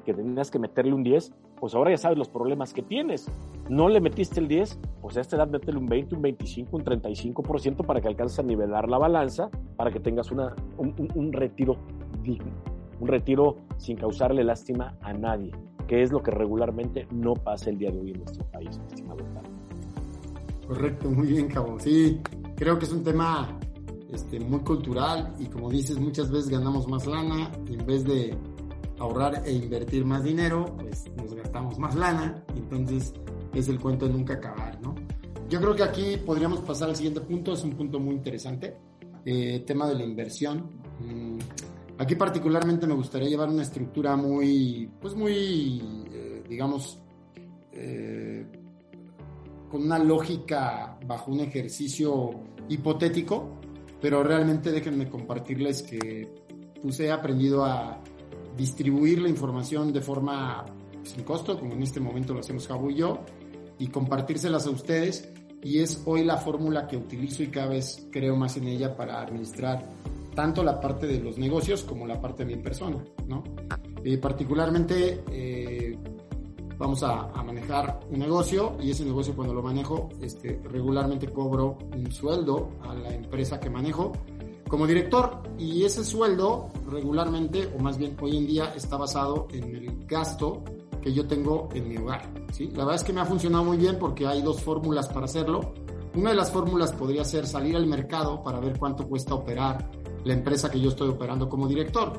que tenías que meterle un 10, pues ahora ya sabes los problemas que tienes. No le metiste el 10, pues a esta edad métele un 20, un 25, un 35% para que alcances a nivelar la balanza, para que tengas un, un, un retiro digno, un retiro sin causarle lástima a nadie, que es lo que regularmente no pasa el día de hoy en nuestro país, estimado Correcto, muy bien, Cabo. Sí, creo que es un tema este, muy cultural y como dices, muchas veces ganamos más lana y en vez de ahorrar e invertir más dinero, pues nos gastamos más lana, entonces es el cuento de nunca acabar, ¿no? Yo creo que aquí podríamos pasar al siguiente punto, es un punto muy interesante, eh, tema de la inversión. Aquí particularmente me gustaría llevar una estructura muy, pues muy, eh, digamos, eh, con una lógica bajo un ejercicio hipotético, pero realmente déjenme compartirles que pues he aprendido a distribuir la información de forma sin costo, como en este momento lo hacemos Jabu y yo, y compartírselas a ustedes. Y es hoy la fórmula que utilizo y cada vez creo más en ella para administrar tanto la parte de los negocios como la parte de mi persona, ¿no? Eh, particularmente eh, vamos a, a, manejar un negocio y ese negocio cuando lo manejo este, regularmente cobro un sueldo a la empresa que manejo como director y ese sueldo regularmente o más bien hoy en día está basado en el gasto que yo tengo en mi hogar. ¿sí? La verdad es que me ha funcionado muy bien porque hay dos fórmulas para hacerlo. Una de las fórmulas podría ser salir al mercado para ver cuánto cuesta operar la empresa que yo estoy operando como director.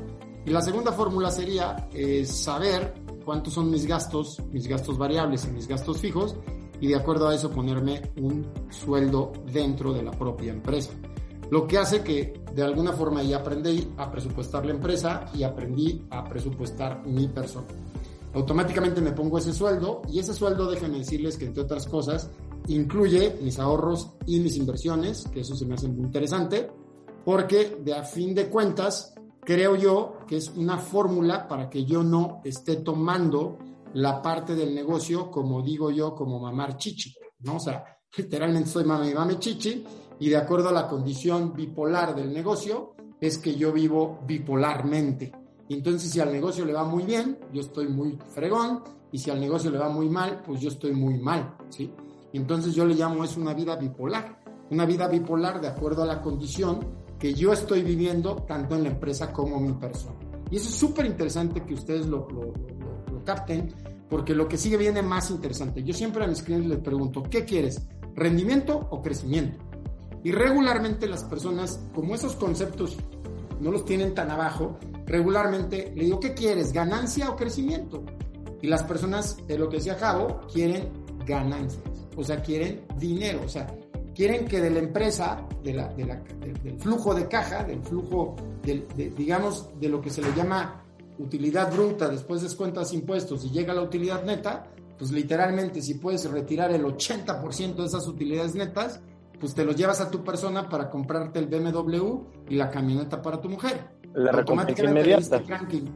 Y la segunda fórmula sería eh, saber cuántos son mis gastos, mis gastos variables y mis gastos fijos, y de acuerdo a eso ponerme un sueldo dentro de la propia empresa. Lo que hace que de alguna forma ya aprendí a presupuestar la empresa y aprendí a presupuestar mi persona. Automáticamente me pongo ese sueldo y ese sueldo, déjenme decirles que entre otras cosas, incluye mis ahorros y mis inversiones, que eso se me hace muy interesante, porque de a fin de cuentas, creo yo que es una fórmula para que yo no esté tomando la parte del negocio, como digo yo, como mamar chichi, ¿no? O sea, literalmente soy mami, mami chichi, y de acuerdo a la condición bipolar del negocio, es que yo vivo bipolarmente. entonces, si al negocio le va muy bien, yo estoy muy fregón, y si al negocio le va muy mal, pues yo estoy muy mal, ¿sí? entonces yo le llamo es una vida bipolar, una vida bipolar de acuerdo a la condición que yo estoy viviendo tanto en la empresa como mi persona. Y eso es súper interesante que ustedes lo, lo, lo, capten, porque lo que sigue viene más interesante. Yo siempre a mis clientes les pregunto, ¿qué quieres? ¿Rendimiento o crecimiento? Y regularmente las personas, como esos conceptos no los tienen tan abajo, regularmente le digo, ¿qué quieres? ¿Ganancia o crecimiento? Y las personas, de lo que decía Javo, quieren ganancias, o sea, quieren dinero, o sea, quieren que de la empresa, de la, de la, del flujo de caja, del flujo, digamos, de lo que se le llama utilidad bruta, después descuentas impuestos y llega la utilidad neta, pues literalmente si puedes retirar el 80% de esas utilidades netas, pues te los llevas a tu persona para comprarte el BMW y la camioneta para tu mujer. La recompensa inmediata.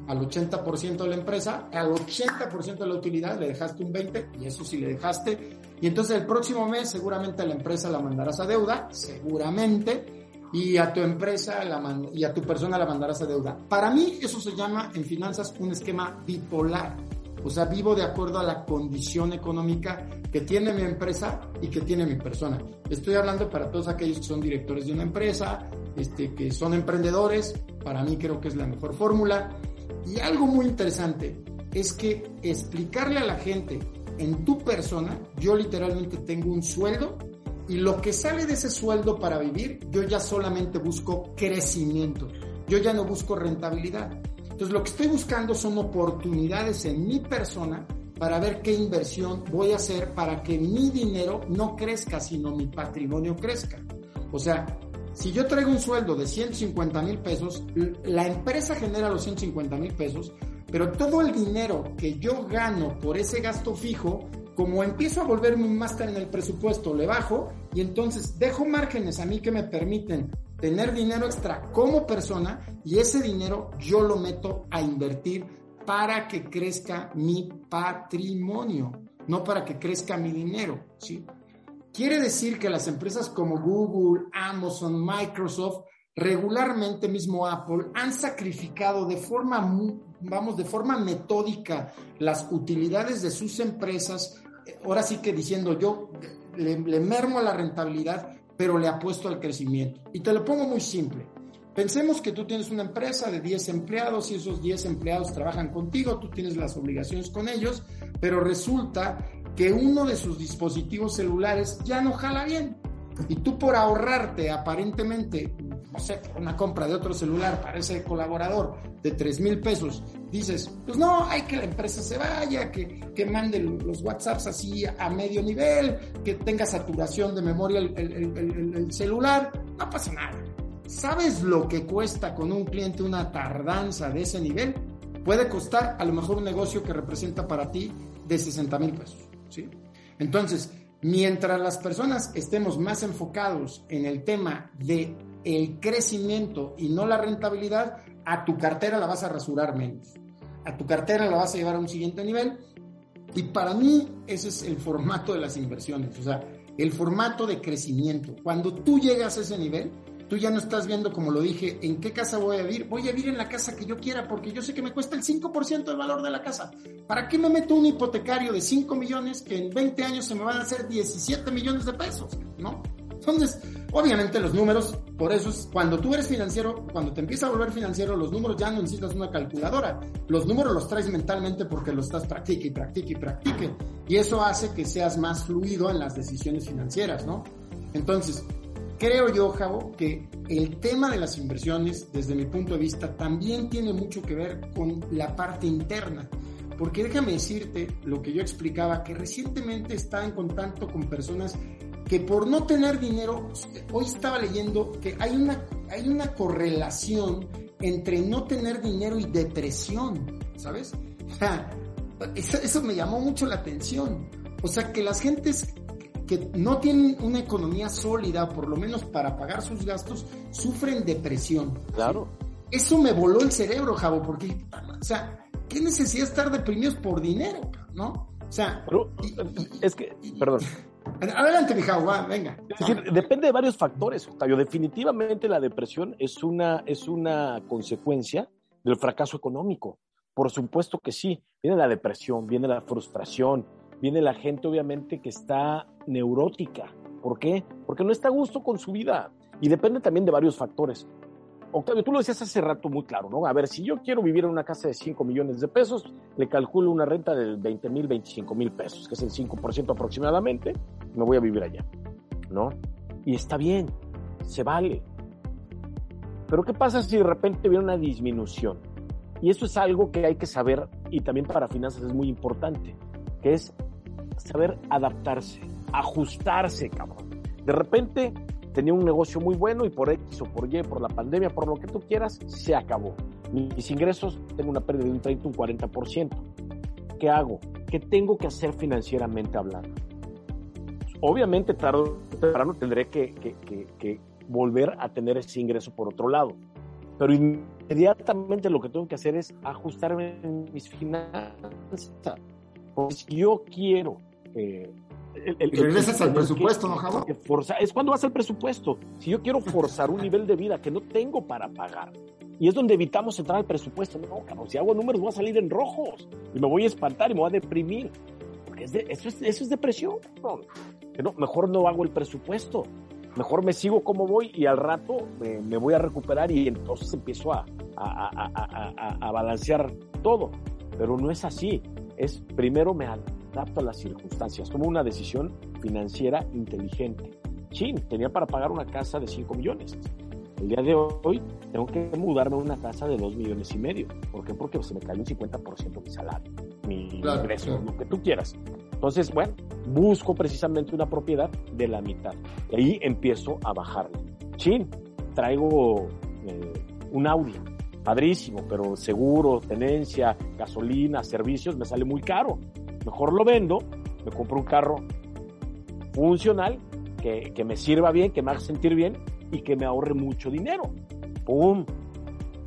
al 80% de la empresa, al 80% de la utilidad le dejaste un 20% y eso sí le dejaste. Y entonces el próximo mes seguramente a la empresa la mandarás a deuda, seguramente, y a tu empresa la y a tu persona la mandarás a deuda. Para mí eso se llama en finanzas un esquema bipolar. O sea, vivo de acuerdo a la condición económica que tiene mi empresa y que tiene mi persona. Estoy hablando para todos aquellos que son directores de una empresa, este, que son emprendedores. Para mí creo que es la mejor fórmula. Y algo muy interesante es que explicarle a la gente en tu persona, yo literalmente tengo un sueldo y lo que sale de ese sueldo para vivir, yo ya solamente busco crecimiento. Yo ya no busco rentabilidad. Entonces, lo que estoy buscando son oportunidades en mi persona para ver qué inversión voy a hacer para que mi dinero no crezca, sino mi patrimonio crezca. O sea, si yo traigo un sueldo de 150 mil pesos, la empresa genera los 150 mil pesos, pero todo el dinero que yo gano por ese gasto fijo, como empiezo a volverme un máster en el presupuesto, le bajo y entonces dejo márgenes a mí que me permiten tener dinero extra como persona y ese dinero yo lo meto a invertir para que crezca mi patrimonio, no para que crezca mi dinero, ¿sí? Quiere decir que las empresas como Google, Amazon, Microsoft, regularmente mismo Apple, han sacrificado de forma, vamos, de forma metódica las utilidades de sus empresas, ahora sí que diciendo yo le, le mermo a la rentabilidad pero le apuesto al crecimiento. Y te lo pongo muy simple. Pensemos que tú tienes una empresa de 10 empleados y esos 10 empleados trabajan contigo, tú tienes las obligaciones con ellos, pero resulta que uno de sus dispositivos celulares ya no jala bien. Y tú por ahorrarte aparentemente, no sé, una compra de otro celular para ese colaborador de 3 mil pesos, dices, pues no, hay que la empresa se vaya, que, que mande los WhatsApps así a medio nivel, que tenga saturación de memoria el, el celular, no pasa nada. ¿Sabes lo que cuesta con un cliente una tardanza de ese nivel? Puede costar a lo mejor un negocio que representa para ti de 60 mil pesos. ¿sí? Entonces, mientras las personas estemos más enfocados en el tema de el crecimiento y no la rentabilidad, a tu cartera la vas a rasurar menos. A tu cartera la vas a llevar a un siguiente nivel. Y para mí ese es el formato de las inversiones, o sea, el formato de crecimiento. Cuando tú llegas a ese nivel, tú ya no estás viendo, como lo dije, en qué casa voy a vivir. Voy a vivir en la casa que yo quiera porque yo sé que me cuesta el 5% del valor de la casa. ¿Para qué me meto un hipotecario de 5 millones que en 20 años se me van a hacer 17 millones de pesos? ¿No? Entonces, obviamente los números, por eso es cuando tú eres financiero, cuando te empieza a volver financiero, los números ya no necesitas una calculadora. Los números los traes mentalmente porque los estás practique y practique y practique. Y eso hace que seas más fluido en las decisiones financieras, ¿no? Entonces, creo yo, Javo, que el tema de las inversiones, desde mi punto de vista, también tiene mucho que ver con la parte interna. Porque déjame decirte lo que yo explicaba, que recientemente estaba en contacto con personas que por no tener dinero, hoy estaba leyendo que hay una, hay una correlación entre no tener dinero y depresión, ¿sabes? O sea, eso, eso me llamó mucho la atención. O sea, que las gentes que no tienen una economía sólida, por lo menos para pagar sus gastos, sufren depresión. Claro. Eso me voló el cerebro, Javo, porque, o sea, ¿qué necesidad de estar deprimidos por dinero, no? O sea, es que, perdón, Adelante, Mijao, venga. depende de varios factores, Octavio. Definitivamente la depresión es una, es una consecuencia del fracaso económico. Por supuesto que sí. Viene la depresión, viene la frustración, viene la gente obviamente que está neurótica. ¿Por qué? Porque no está a gusto con su vida. Y depende también de varios factores. Octavio, tú lo decías hace rato muy claro, ¿no? A ver, si yo quiero vivir en una casa de 5 millones de pesos, le calculo una renta de 20 mil, 25 mil pesos, que es el 5% aproximadamente, me voy a vivir allá, ¿no? Y está bien, se vale. Pero ¿qué pasa si de repente viene una disminución? Y eso es algo que hay que saber y también para finanzas es muy importante, que es saber adaptarse, ajustarse, cabrón. De repente tenía un negocio muy bueno y por X o por Y, por la pandemia, por lo que tú quieras, se acabó. Mis ingresos, tengo una pérdida de un 30, un 40%. ¿Qué hago? ¿Qué tengo que hacer financieramente hablando? Obviamente, tarde o temprano tendré que, que volver a tener ese ingreso por otro lado. Pero inmediatamente lo que tengo que hacer es ajustarme en mis finanzas. Porque si yo quiero eh, el, regresas al presupuesto, ¿no, Javo? Es cuando vas al presupuesto. Si yo quiero forzar un nivel de vida que no tengo para pagar, y es donde evitamos entrar al presupuesto. No, cabrón, si hago números voy a salir en rojos y me voy a espantar y me voy a deprimir. Porque eso, es, eso es depresión. No, mejor no hago el presupuesto. Mejor me sigo como voy y al rato me, voy a recuperar y entonces empiezo a, a, a balancear todo. Pero no es así. Es primero me adapto a las circunstancias, tomo una decisión financiera inteligente. Sí, tenía para pagar una casa de 5 millones. El día de hoy tengo que mudarme a una casa de 2 millones y medio. ¿Por qué? Porque se me cae un 50% mi salario, mi ingreso, lo que tú quieras. Entonces, bueno, busco precisamente una propiedad de la mitad. Y ahí empiezo a bajarle. Sí, traigo eh, un Audi, padrísimo, pero seguro, tenencia, gasolina, servicios, me sale muy caro. Mejor lo vendo, me compro un carro funcional, que, que, me sirva bien, que me haga sentir bien y que me ahorre mucho dinero. ¡Pum!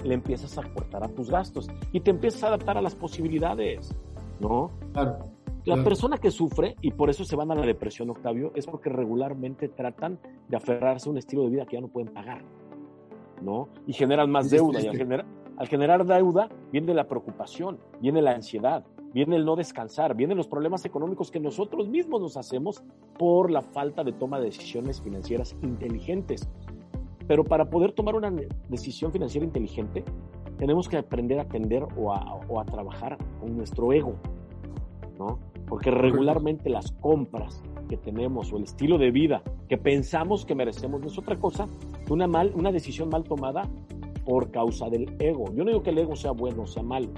Le empiezas a cortar a tus gastos y te empiezas a adaptar a las posibilidades, ¿no? Claro. La persona que sufre, y por eso se van a la depresión, Octavio, es porque regularmente tratan de aferrarse a un estilo de vida que ya no pueden pagar, ¿no? Y generan más deuda. Y al, generar, al generar deuda viene la preocupación, viene la ansiedad, viene el no descansar, vienen los problemas económicos que nosotros mismos nos hacemos por la falta de toma de decisiones financieras inteligentes. Pero para poder tomar una decisión financiera inteligente, tenemos que aprender a atender o a, trabajar con nuestro ego, ¿no? Porque regularmente las compras que tenemos o el estilo de vida que pensamos que merecemos no es otra cosa que una, mal, una decisión mal tomada por causa del ego. Yo no digo que el ego sea bueno o sea malo.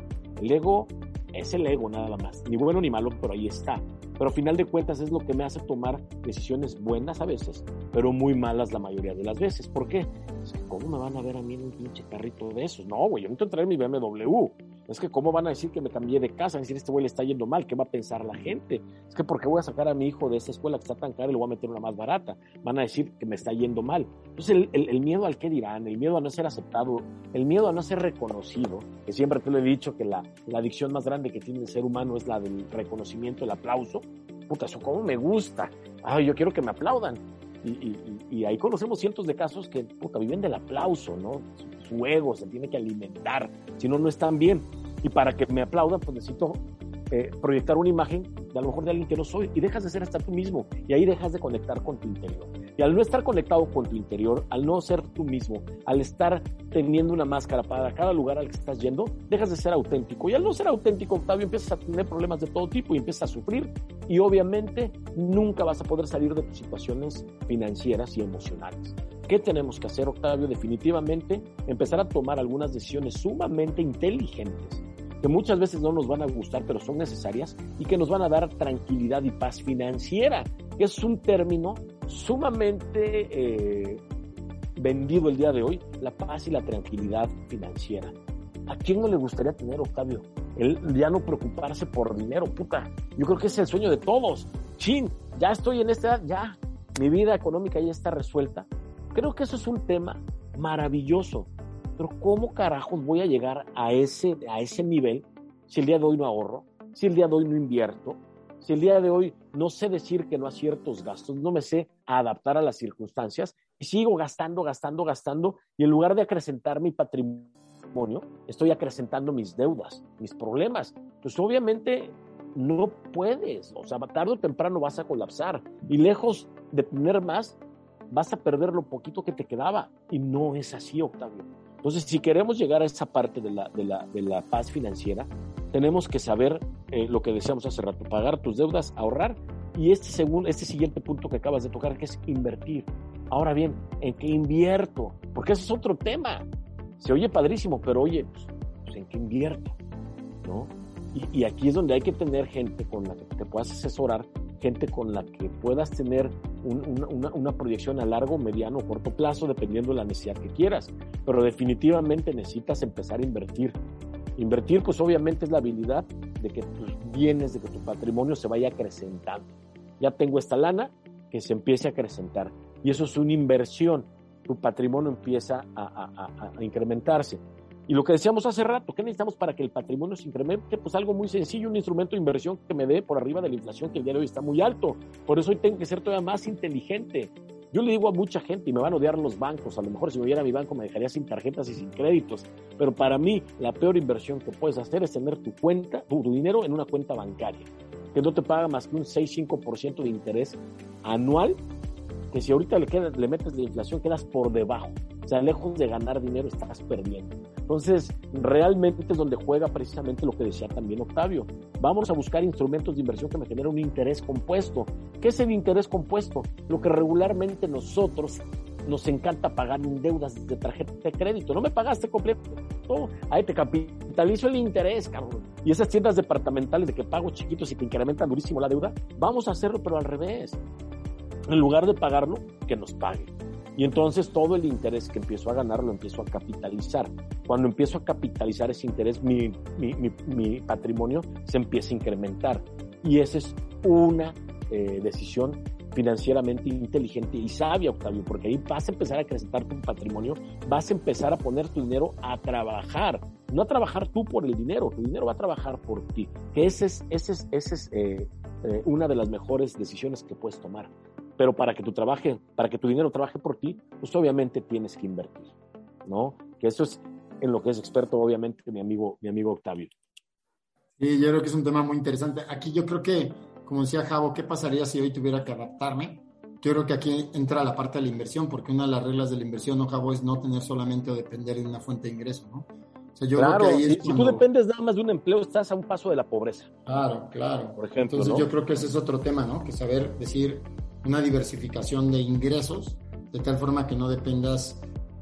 El ego es el ego nada más, ni bueno ni malo, pero ahí está. Pero a final de cuentas es lo que me hace tomar decisiones buenas a veces, pero muy malas la mayoría de las veces. ¿Por qué? ¿cómo me van a ver a mí en un pinche carrito de esos? No, güey, yo no traer mi BMW. Es que ¿cómo van a decir que me cambié de casa? A decir, este güey le está yendo mal, ¿qué va a pensar la gente? Es que ¿por qué voy a sacar a mi hijo de esa escuela que está tan cara y lo voy a meter una más barata? Van a decir que me está yendo mal. Entonces el, miedo al qué dirán, el miedo a no ser aceptado, el miedo a no ser reconocido, que siempre te lo he dicho que la, adicción más grande que tiene el ser humano es la del reconocimiento, el aplauso. Puta, eso cómo me gusta. Ay, yo quiero que me aplaudan. Y, ahí conocemos cientos de casos que puta, viven del aplauso, ¿no? Su, ego se tiene que alimentar, si no, no están bien. Y para que me aplaudan, pues necesito eh, proyectar una imagen de a lo mejor de alguien que no soy y dejas de ser hasta tú mismo y ahí dejas de conectar con tu interior. Y al no estar conectado con tu interior, al no ser tú mismo, al estar teniendo una máscara para cada lugar al que estás yendo, dejas de ser auténtico. Y al no ser auténtico, Octavio, empiezas a tener problemas de todo tipo y empiezas a sufrir y obviamente nunca vas a poder salir de tus situaciones financieras y emocionales. ¿Qué tenemos que hacer, Octavio? Definitivamente empezar a tomar algunas decisiones sumamente inteligentes que muchas veces no nos van a gustar, pero son necesarias y que nos van a dar tranquilidad y paz financiera, que es un término sumamente eh, vendido el día de hoy, la paz y la tranquilidad financiera. ¿A quién no le gustaría tener, Octavio? El ya no preocuparse por dinero, puta. Yo creo que es el sueño de todos. Chin, ya estoy en esta edad, ya. Mi vida económica ya está resuelta. Creo que eso es un tema maravilloso pero ¿cómo carajos voy a llegar a ese, a ese nivel si el día de hoy no ahorro, si el día de hoy no invierto, Si el día de hoy no sé decir que no a ciertos gastos, no me sé adaptar a las circunstancias y sigo gastando, gastando, gastando, y en lugar de acrecentar mi patrimonio, estoy acrecentando mis deudas, mis problemas. Pues obviamente no puedes, o sea, tarde o temprano vas a colapsar y lejos de tener más, vas a perder lo poquito que te quedaba. Y no es así, Octavio. Entonces, si queremos llegar a esa parte de la, de la, de la paz financiera, tenemos que saber eh, lo que decíamos hace rato, pagar tus deudas, ahorrar. Y este, segundo, este siguiente punto que acabas de tocar, que es invertir. Ahora bien, ¿en qué invierto? Porque ese es otro tema. Se oye padrísimo, pero oye, pues, pues ¿en qué invierto? ¿No? Y, aquí es donde hay que tener gente con la que te puedas asesorar, gente con la que puedas tener una, proyección a largo, mediano o corto plazo, dependiendo de la necesidad que quieras. Pero definitivamente necesitas empezar a invertir. Invertir, pues obviamente es la habilidad de que tus bienes, de que tu patrimonio se vaya acrecentando. Ya tengo esta lana, que se empiece a acrecentar. Y eso es una inversión. Tu patrimonio empieza a incrementarse. Y lo que decíamos hace rato, ¿qué necesitamos para que el patrimonio se incremente? Pues algo muy sencillo, un instrumento de inversión que me dé por arriba de la inflación que el día de hoy está muy alto. Por eso hoy tengo que ser todavía más inteligente. Yo le digo a mucha gente, y me van a odiar los bancos, a lo mejor si me viera mi banco me dejaría sin tarjetas y sin créditos, pero para mí la peor inversión que puedes hacer es tener tu cuenta, tu, dinero en una cuenta bancaria, que no te paga más que un 6-5% de interés anual, que si ahorita le, le metes la inflación quedas por debajo. O sea, lejos de ganar dinero estás perdiendo. Entonces, realmente es donde juega precisamente lo que decía también Octavio. Vamos a buscar instrumentos de inversión que me generen un interés compuesto. ¿Qué es el interés compuesto? Lo que regularmente nosotros nos encanta pagar en deudas de tarjeta de crédito. No me pagaste completo. Ahí te capitalizo el interés, cabrón. Y esas tiendas departamentales de que pago chiquitos y que incrementan durísimo la deuda, vamos a hacerlo, pero al revés. En lugar de pagarlo, que nos pague. Y entonces todo el interés que empiezo a ganar lo empiezo a capitalizar. Cuando empiezo a capitalizar ese interés, mi, mi, patrimonio se empieza a incrementar. Y esa es una eh, decisión financieramente inteligente y sabia, Octavio, porque ahí vas a empezar a acrecentar tu patrimonio, vas a empezar a poner tu dinero a trabajar, no a trabajar tú por el dinero, tu dinero va a trabajar por ti, que esa es, ese es, ese es eh, eh, una de las mejores decisiones que puedes tomar. Pero para que tu trabaje, para que tu dinero trabaje por ti, pues obviamente tienes que invertir, ¿no? Que eso es en lo que es experto, obviamente, mi amigo, mi amigo Octavio. Sí, yo creo que es un tema muy interesante. Aquí yo creo que, como decía Javo, ¿qué pasaría si hoy tuviera que adaptarme? Yo creo que aquí entra la parte de la inversión, porque una de las reglas de la inversión, ¿no, Javo? Es no tener solamente o depender de una fuente de ingreso, ¿no? O sea, yo claro, creo que ahí si, tú dependes nada más de un empleo, estás a un paso de la pobreza. Claro, claro. Por ejemplo. Entonces yo creo que ese es otro tema, ¿no? Que saber decir, una diversificación de ingresos, de tal forma que no dependas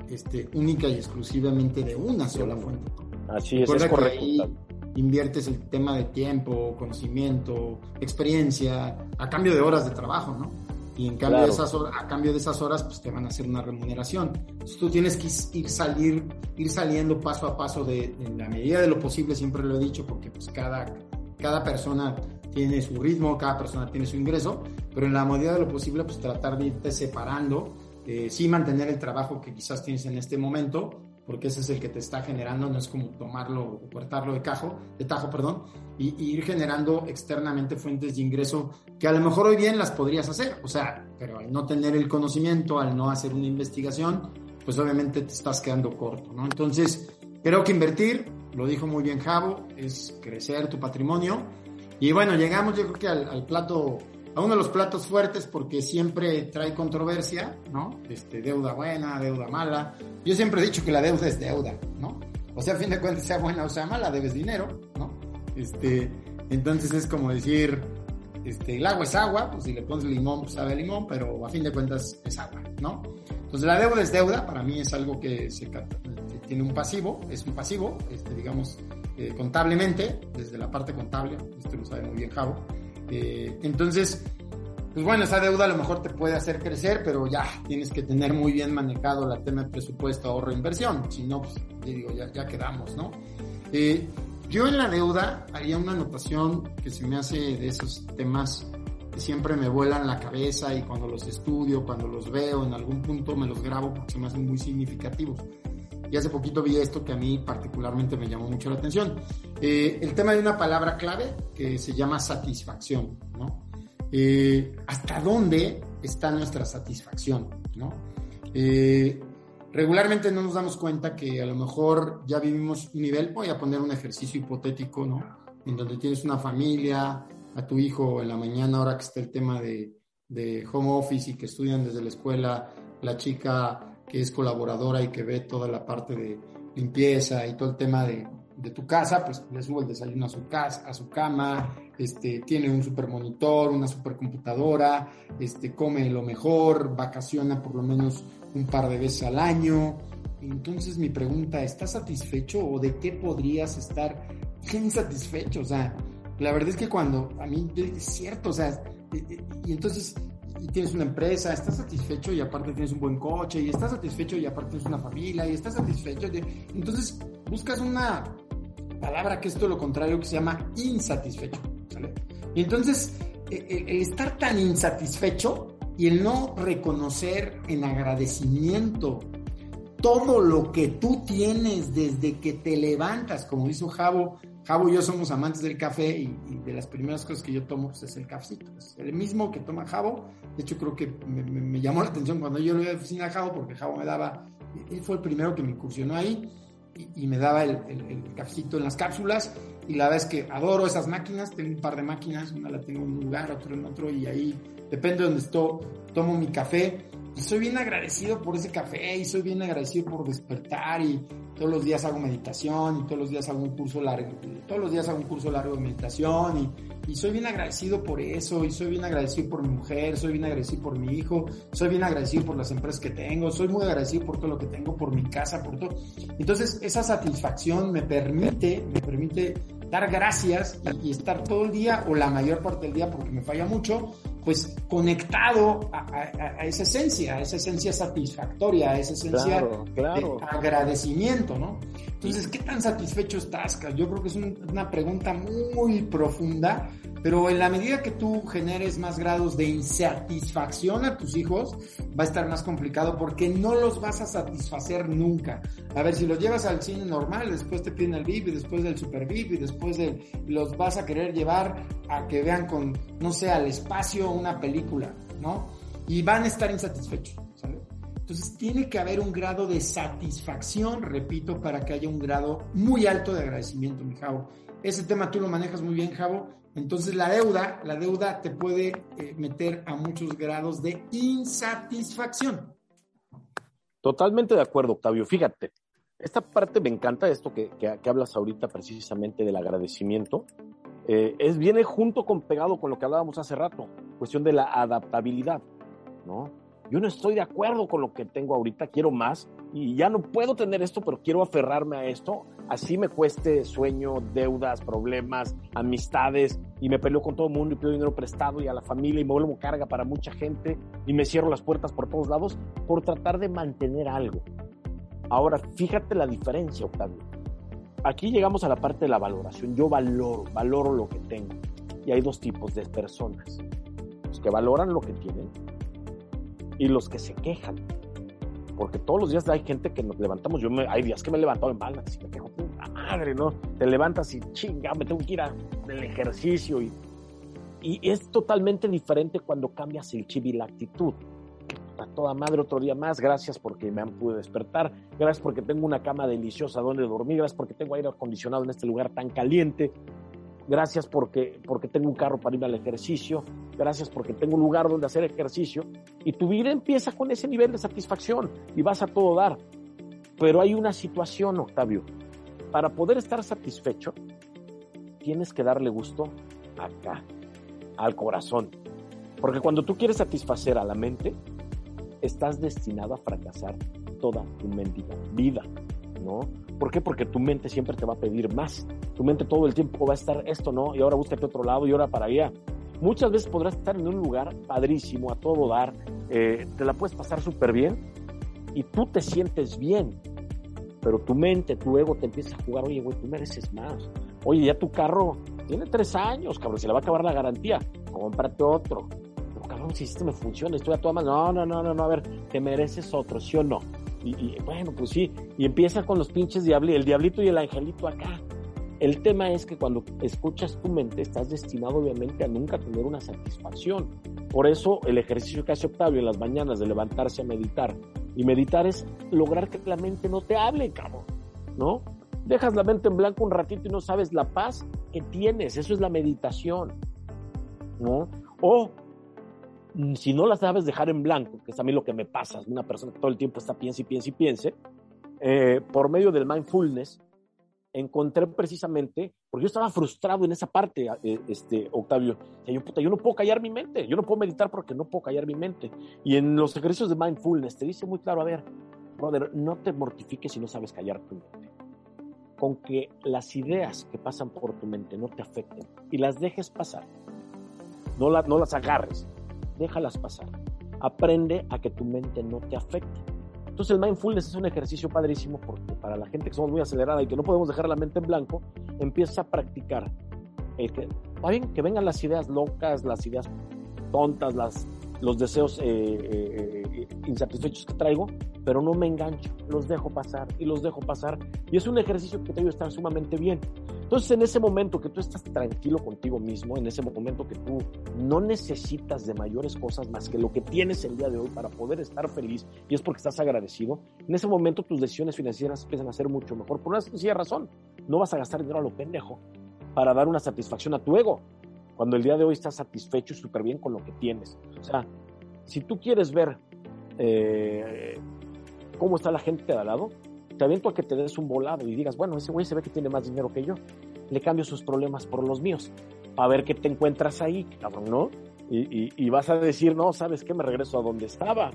este, única y exclusivamente de una sola fuente. Así es, es correcto. inviertes el tema de tiempo, conocimiento, experiencia, a cambio de horas de trabajo, ¿no? Y en cambio de esas horas, a cambio de esas horas, pues te van a hacer una remuneración. Entonces tú tienes que ir salir, ir saliendo paso a paso de, en la medida de lo posible, siempre lo he dicho, porque pues cada, cada persona tiene su ritmo, cada persona tiene su ingreso, pero en la medida de lo posible, pues tratar de irte separando, eh, sí mantener el trabajo que quizás tienes en este momento, porque ese es el que te está generando, no es como tomarlo o cortarlo de, cajo, de tajo, perdón, y, ir generando externamente fuentes de ingreso que a lo mejor hoy bien las podrías hacer, o sea, pero al no tener el conocimiento, al no hacer una investigación, pues obviamente te estás quedando corto, ¿no? Entonces, creo que invertir, lo dijo muy bien Javo, es crecer tu patrimonio, y bueno, llegamos yo creo que al, plato, a uno de los platos fuertes porque siempre trae controversia, ¿no? Este, deuda buena, deuda mala. Yo siempre he dicho que la deuda es deuda, ¿no? O sea, a fin de cuentas, sea buena o sea mala, debes dinero, ¿no? Este, entonces es como decir, este, el agua es agua, pues si le pones limón, pues sabe limón, pero a fin de cuentas es agua, ¿no? Entonces la deuda es deuda, para mí es algo que se, tiene un pasivo, es un pasivo, este, digamos, eh, contablemente, desde la parte contable, esto lo sabe muy bien Javo. Eh, entonces, pues bueno, esa deuda a lo mejor te puede hacer crecer, pero ya tienes que tener muy bien manejado la tema de presupuesto, ahorro, inversión. Si no, pues digo, ya, ya quedamos, ¿no? Eh, yo en la deuda haría una anotación que se me hace de esos temas que siempre me vuelan la cabeza y cuando los estudio, cuando los veo, en algún punto me los grabo porque se me hacen muy significativos. Y hace poquito vi esto que a mí particularmente me llamó mucho la atención. Eh, el tema de una palabra clave que se llama satisfacción, ¿no? Eh, ¿Hasta dónde está nuestra satisfacción, ¿no? Eh, regularmente no nos damos cuenta que a lo mejor ya vivimos un nivel, voy a poner un ejercicio hipotético, ¿no? En donde tienes una familia, a tu hijo en la mañana, ahora que está el tema de, de home office y que estudian desde la escuela, la chica que es colaboradora y que ve toda la parte de limpieza y todo el tema de, tu casa, pues le sube el desayuno a su casa, a su cama, este, tiene un super monitor, una super computadora, este, come lo mejor, vacaciona por lo menos un par de veces al año. Entonces mi pregunta, ¿estás satisfecho o de qué podrías estar insatisfecho? O sea, la verdad es que cuando a mí es cierto, o sea, y entonces y tienes una empresa, estás satisfecho y aparte tienes un buen coche, y estás satisfecho y aparte tienes una familia, y estás satisfecho. Entonces buscas una palabra que es todo lo contrario, que se llama insatisfecho. Y entonces e, e, el, estar tan insatisfecho y el no reconocer en agradecimiento todo lo que tú tienes desde que te levantas, como dice Javo, Javo y yo somos amantes del café y, de las primeras cosas que yo tomo pues, es el cafecito. Es el mismo que toma Javo. De hecho, creo que me, llamó la atención cuando yo lo iba a oficina a Javo porque Javo me daba, él fue el primero que me incursionó ahí y, me daba el, el, cafecito en las cápsulas. Y la verdad es que adoro esas máquinas. Tengo un par de máquinas, una la tengo en un lugar, otra en otro y ahí, depende de donde estoy, tomo mi café y soy bien agradecido por ese café y soy bien agradecido por despertar y todos los días hago meditación y todos los días hago un curso largo, todos los días hago un curso largo de meditación y, y soy bien agradecido por eso y soy bien agradecido por mi mujer, soy bien agradecido por mi hijo, soy bien agradecido por las empresas que tengo, soy muy agradecido por todo lo que tengo, por mi casa, por todo. Entonces esa satisfacción me permite, me permite dar gracias y, estar todo el día o la mayor parte del día porque me falla mucho, pues conectado a, esa esencia, a esa esencia satisfactoria, a esa esencia de agradecimiento, ¿no? Entonces, ¿qué tan satisfecho estás? Yo creo que es una pregunta muy profunda pero en la medida que tú generes más grados de insatisfacción a tus hijos, va a estar más complicado porque no los vas a satisfacer nunca. A ver, si los llevas al cine normal, después te piden el VIP y después del super VIP y después de, los vas a querer llevar a que vean con, no sé, al espacio una película, ¿no? Y van a estar insatisfechos. Entonces tiene que haber un grado de satisfacción, repito, para que haya un grado muy alto de agradecimiento, mi Javo. Ese tema tú lo manejas muy bien, Javo. Entonces la deuda, la deuda te puede eh, meter a muchos grados de insatisfacción. Totalmente de acuerdo, Octavio. Fíjate, esta parte me encanta, esto que, hablas ahorita precisamente del agradecimiento. Eh, es, viene junto con pegado con lo que hablábamos hace rato, cuestión de la adaptabilidad, ¿no? Yo no estoy de acuerdo con lo que tengo ahorita, quiero más y ya no puedo tener esto, pero quiero aferrarme a esto. Así me cueste sueño, deudas, problemas, amistades y me peleo con todo el mundo y pido dinero prestado y a la familia y me vuelvo carga para mucha gente y me cierro las puertas por todos lados por tratar de mantener algo. Ahora, fíjate la diferencia, Octavio. Aquí llegamos a la parte de la valoración. Yo valoro, valoro lo que tengo. Y hay dos tipos de personas. Los que valoran lo que tienen y los que se quejan. Porque todos los días hay gente que nos levantamos. Yo me, hay días que me he levantado en balas y me quejo, puta madre, ¿no? Te levantas y chinga, me tengo que ir al ejercicio. Y, y es totalmente diferente cuando cambias el chip y la actitud. A toda madre otro día más, gracias porque me han podido despertar, gracias porque tengo una cama deliciosa donde dormir, gracias porque tengo aire acondicionado en este lugar tan caliente, gracias porque, porque tengo un carro para ir al ejercicio, gracias porque tengo un lugar donde hacer ejercicio, y tu vida empieza con ese nivel de satisfacción y vas a todo dar. Pero hay una situación, Octavio, para poder estar satisfecho, tienes que darle gusto acá, al corazón. Porque cuando tú quieres satisfacer a la mente, estás destinado a fracasar toda tu mendiga vida, ¿Por qué? Porque tu mente siempre te va a pedir más. Tu mente todo el tiempo va a estar esto, ¿no? Y ahora búscate otro lado y ahora para allá. Muchas veces podrás estar en un lugar padrísimo, a todo dar, eh, te la puedes pasar súper bien y tú te sientes bien, pero tu mente, tu ego te empieza a jugar, oye, güey, tú mereces más. Oye, ya tu carro tiene tres años, cabrón, se le va a acabar la garantía, cómprate otro. Pero cabrón, si esto me funciona, estoy a toda más. No, no, no, no, no, a ver, te mereces otro, ¿sí o no? Y, bueno, pues sí, y empieza con los pinches diabli, el diablito y el angelito acá. El tema es que cuando escuchas tu mente estás destinado obviamente a nunca tener una satisfacción. Por eso el ejercicio que hace Octavio en las mañanas de levantarse a meditar. Y meditar es lograr que la mente no te hable, cabrón. ¿No? Dejas la mente en blanco un ratito y no sabes la paz que tienes. Eso es la meditación. ¿No? O si no la sabes dejar en blanco, que es a mí lo que me pasa, una persona que todo el tiempo está piense y piense y piense, eh, por medio del mindfulness, encontré precisamente, porque yo estaba frustrado en esa parte, eh, este, Octavio, que yo, puta, yo no puedo callar mi mente, yo no puedo meditar porque no puedo callar mi mente. Y en los ejercicios de mindfulness te dice muy claro, a ver, brother, no te mortifiques si no sabes callar tu mente. Con que las ideas que pasan por tu mente no te afecten y las dejes pasar, no, no las agarres, déjalas pasar. Aprende a que tu mente no te afecte entonces el mindfulness es un ejercicio padrísimo porque para la gente que somos muy acelerada y que no podemos dejar la mente en blanco, empieza a practicar. El que, bien, que vengan las ideas locas, las ideas tontas, las, los deseos eh, eh, eh, insatisfechos que traigo, pero no me engancho, los dejo pasar y los dejo pasar. Y es un ejercicio que te ayuda a estar sumamente bien. Entonces, en ese momento que tú estás tranquilo contigo mismo, en ese momento que tú no necesitas de mayores cosas más que lo que tienes el día de hoy para poder estar feliz, y es porque estás agradecido, en ese momento tus decisiones financieras empiezan a ser mucho mejor. Por una sencilla razón, no vas a gastar dinero a lo pendejo para dar una satisfacción a tu ego, cuando el día de hoy estás satisfecho y súper bien con lo que tienes. O sea, si tú quieres ver eh, cómo está la gente de al lado, te aviento a que te des un volado y digas, bueno, ese güey se ve que tiene más dinero que yo, le cambio sus problemas por los míos, a ver qué te encuentras ahí, cabrón, ¿no? Y, vas a decir, no, ¿sabes qué? Me regreso a donde estaba.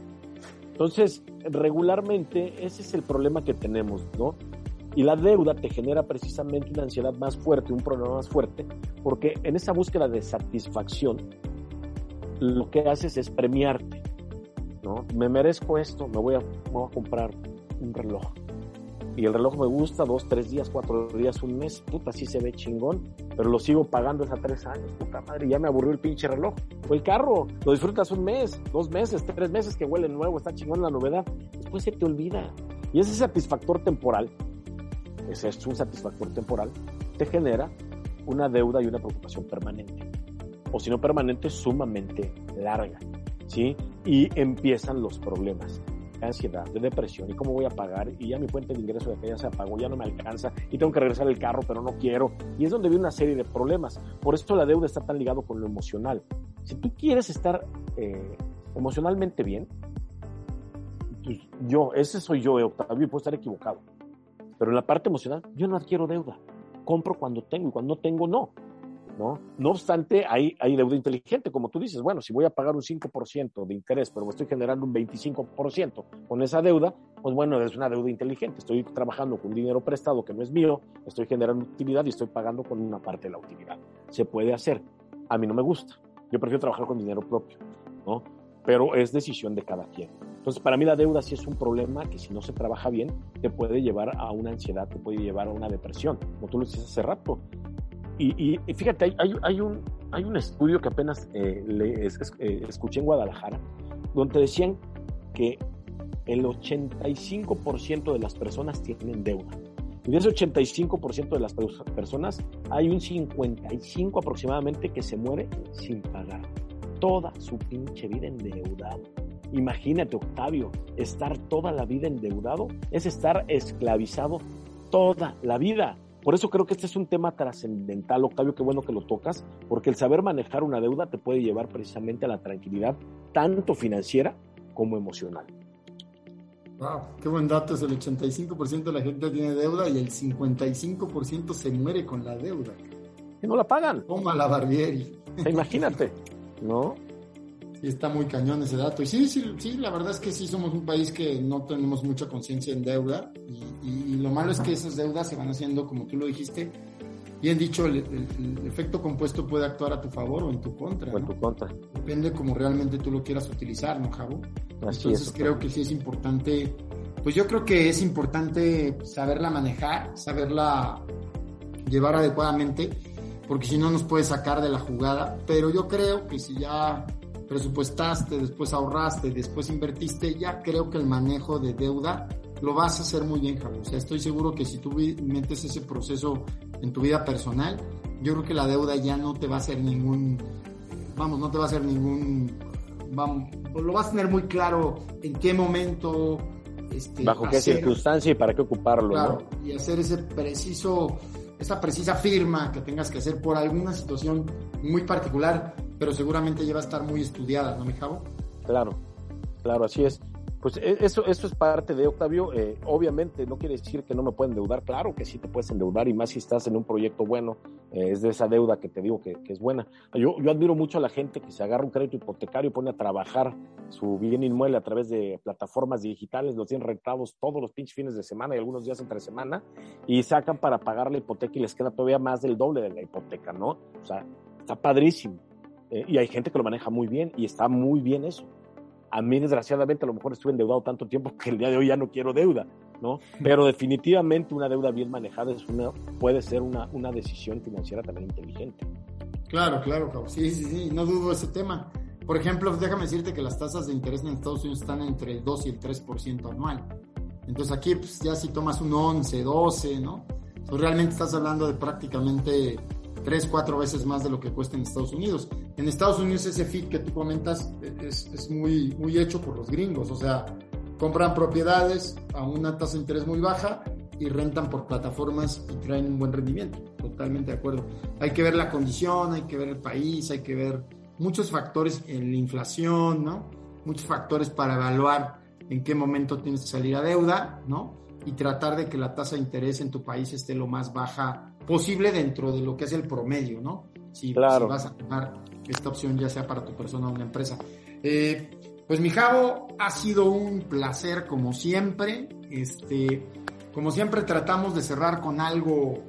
Entonces, regularmente ese es el problema que tenemos, ¿no? Y la deuda te genera precisamente una ansiedad más fuerte, un problema más fuerte, porque en esa búsqueda de satisfacción, lo que haces es premiarte, ¿no? Me merezco esto, me voy a, me voy a comprar un reloj y el reloj me gusta dos, tres días, cuatro días, un mes, puta, sí se ve chingón, pero lo sigo pagando hace tres años, puta madre, ya me aburrió el pinche reloj. O el carro, lo disfrutas un mes, dos meses, tres meses que huele nuevo, está chingón la novedad, después se te olvida. Y ese satisfactor temporal, ese es un satisfactor temporal, te genera una deuda y una preocupación permanente. O si no permanente, sumamente larga. ¿Sí? Y empiezan los problemas ansiedad, de depresión, y cómo voy a pagar, y ya mi fuente de ingreso de acá ya se apagó, ya no me alcanza, y tengo que regresar el carro, pero no quiero. Y es donde viene una serie de problemas. Por esto la deuda está tan ligado con lo emocional. Si tú quieres estar eh, emocionalmente bien, pues yo, ese soy yo, Octavio, y puedo estar equivocado. Pero en la parte emocional, yo no adquiero deuda. Compro cuando tengo y cuando no tengo, no. ¿No? No obstante, hay, hay deuda inteligente, como tú dices, bueno, si voy a pagar un 5% de interés, pero me estoy generando un 25% con esa deuda, pues bueno, es una deuda inteligente. Estoy trabajando con dinero prestado que no es mío, estoy generando utilidad y estoy pagando con una parte de la utilidad. Se puede hacer. A mí no me gusta. Yo prefiero trabajar con dinero propio, ¿no? Pero es decisión de cada quien. Entonces, para mí la deuda sí es un problema que si no se trabaja bien, te puede llevar a una ansiedad, te puede llevar a una depresión, como tú lo dices hace rato. Y, fíjate, hay, un, hay un estudio que apenas eh, eh, escuché en Guadalajara, donde decían que el 85% de las personas tienen deuda. Y de ese 85% de las personas, hay un 55 aproximadamente que se muere sin pagar. Toda su pinche vida endeudado. Imagínate, Octavio, estar toda la vida endeudado es estar esclavizado toda la vida. Por eso creo que este es un tema trascendental, Octavio, qué bueno que lo tocas, porque el saber manejar una deuda te puede llevar precisamente a la tranquilidad, tanto financiera como emocional. Wow, qué buen dato, es el 85% de la gente tiene deuda y el 55% se muere con la deuda. Que no la pagan. Toma la Barbieri. Imagínate, ¿no? Está muy cañón ese dato. Y sí, sí, sí, la verdad es que sí somos un país que no tenemos mucha conciencia en deuda y, lo malo es que esas deudas se van haciendo, como tú lo dijiste, bien dicho, el, efecto compuesto puede actuar a tu favor o en tu contra. O en tu contra. Depende como realmente tú lo quieras utilizar, ¿no, Javo? Entonces creo que sí es importante, pues yo creo que es importante saberla manejar, saberla llevar adecuadamente, porque si no nos puede sacar de la jugada, pero yo creo que si ya presupuestaste, después ahorraste, después invertiste, ya creo que el manejo de deuda lo vas a hacer muy bien, Javier. O sea, estoy seguro que si tú metes ese proceso en tu vida personal, yo creo que la deuda ya no te va a hacer ningún, vamos, no te va a hacer ningún, vamos, lo vas a tener muy claro en qué momento, este, bajo qué circunstancia y para qué ocuparlo. Claro, y hacer ese preciso, esa precisa firma que tengas que hacer por alguna situación muy particular, pero seguramente ya va a estar muy estudiada, ¿no, mi Javo? Claro, claro, así es. Pues e, eso, eso es parte de Octavio. Eh, obviamente no quiere decir que no me pueden endeudar. Claro que sí te puedes endeudar y más si estás en un proyecto bueno. Eh, es de esa deuda que te digo que, es buena. Yo, yo admiro mucho a la gente que se agarra un crédito hipotecario y pone a trabajar su bien inmueble a través de plataformas digitales. Los tienen rentados todos los pinches fines de semana y algunos días entre semana y sacan para pagar la hipoteca y les queda todavía más del doble de la hipoteca, ¿no? O sea, está padrísimo. Eh, y hay gente que lo maneja muy bien y está muy bien eso. A mí, desgraciadamente, a lo mejor estuve endeudado tanto tiempo que el día de hoy ya no quiero deuda, ¿no? [laughs] Pero definitivamente una deuda bien manejada es una, puede ser una, una decisión financiera también inteligente. Claro, claro, Sí, sí, sí, no dudo ese tema. Por ejemplo, déjame decirte que las tasas de interés en Estados Unidos están entre el 2 y el 3% anual. Entonces aquí, pues ya si tomas un 11, 12, ¿no? Pues realmente estás hablando de prácticamente tres, cuatro veces más de lo que cuesta en Estados Unidos. En Estados Unidos ese FIT que tú comentas es, es, muy, muy hecho por los gringos, o sea, compran propiedades a una tasa de interés muy baja y rentan por plataformas y traen un buen rendimiento. Totalmente de acuerdo. Hay que ver la condición, hay que ver el país, hay que ver muchos factores en la inflación, ¿no? Muchos factores para evaluar en qué momento tienes que salir a deuda, ¿no? Y tratar de que la tasa de interés en tu país esté lo más baja posible dentro de lo que es el promedio, ¿no? Si, claro. vas a tomar esta opción ya sea para tu persona o una empresa. Eh, pues mi Javo, ha sido un placer como siempre. Este, como siempre tratamos de cerrar con algo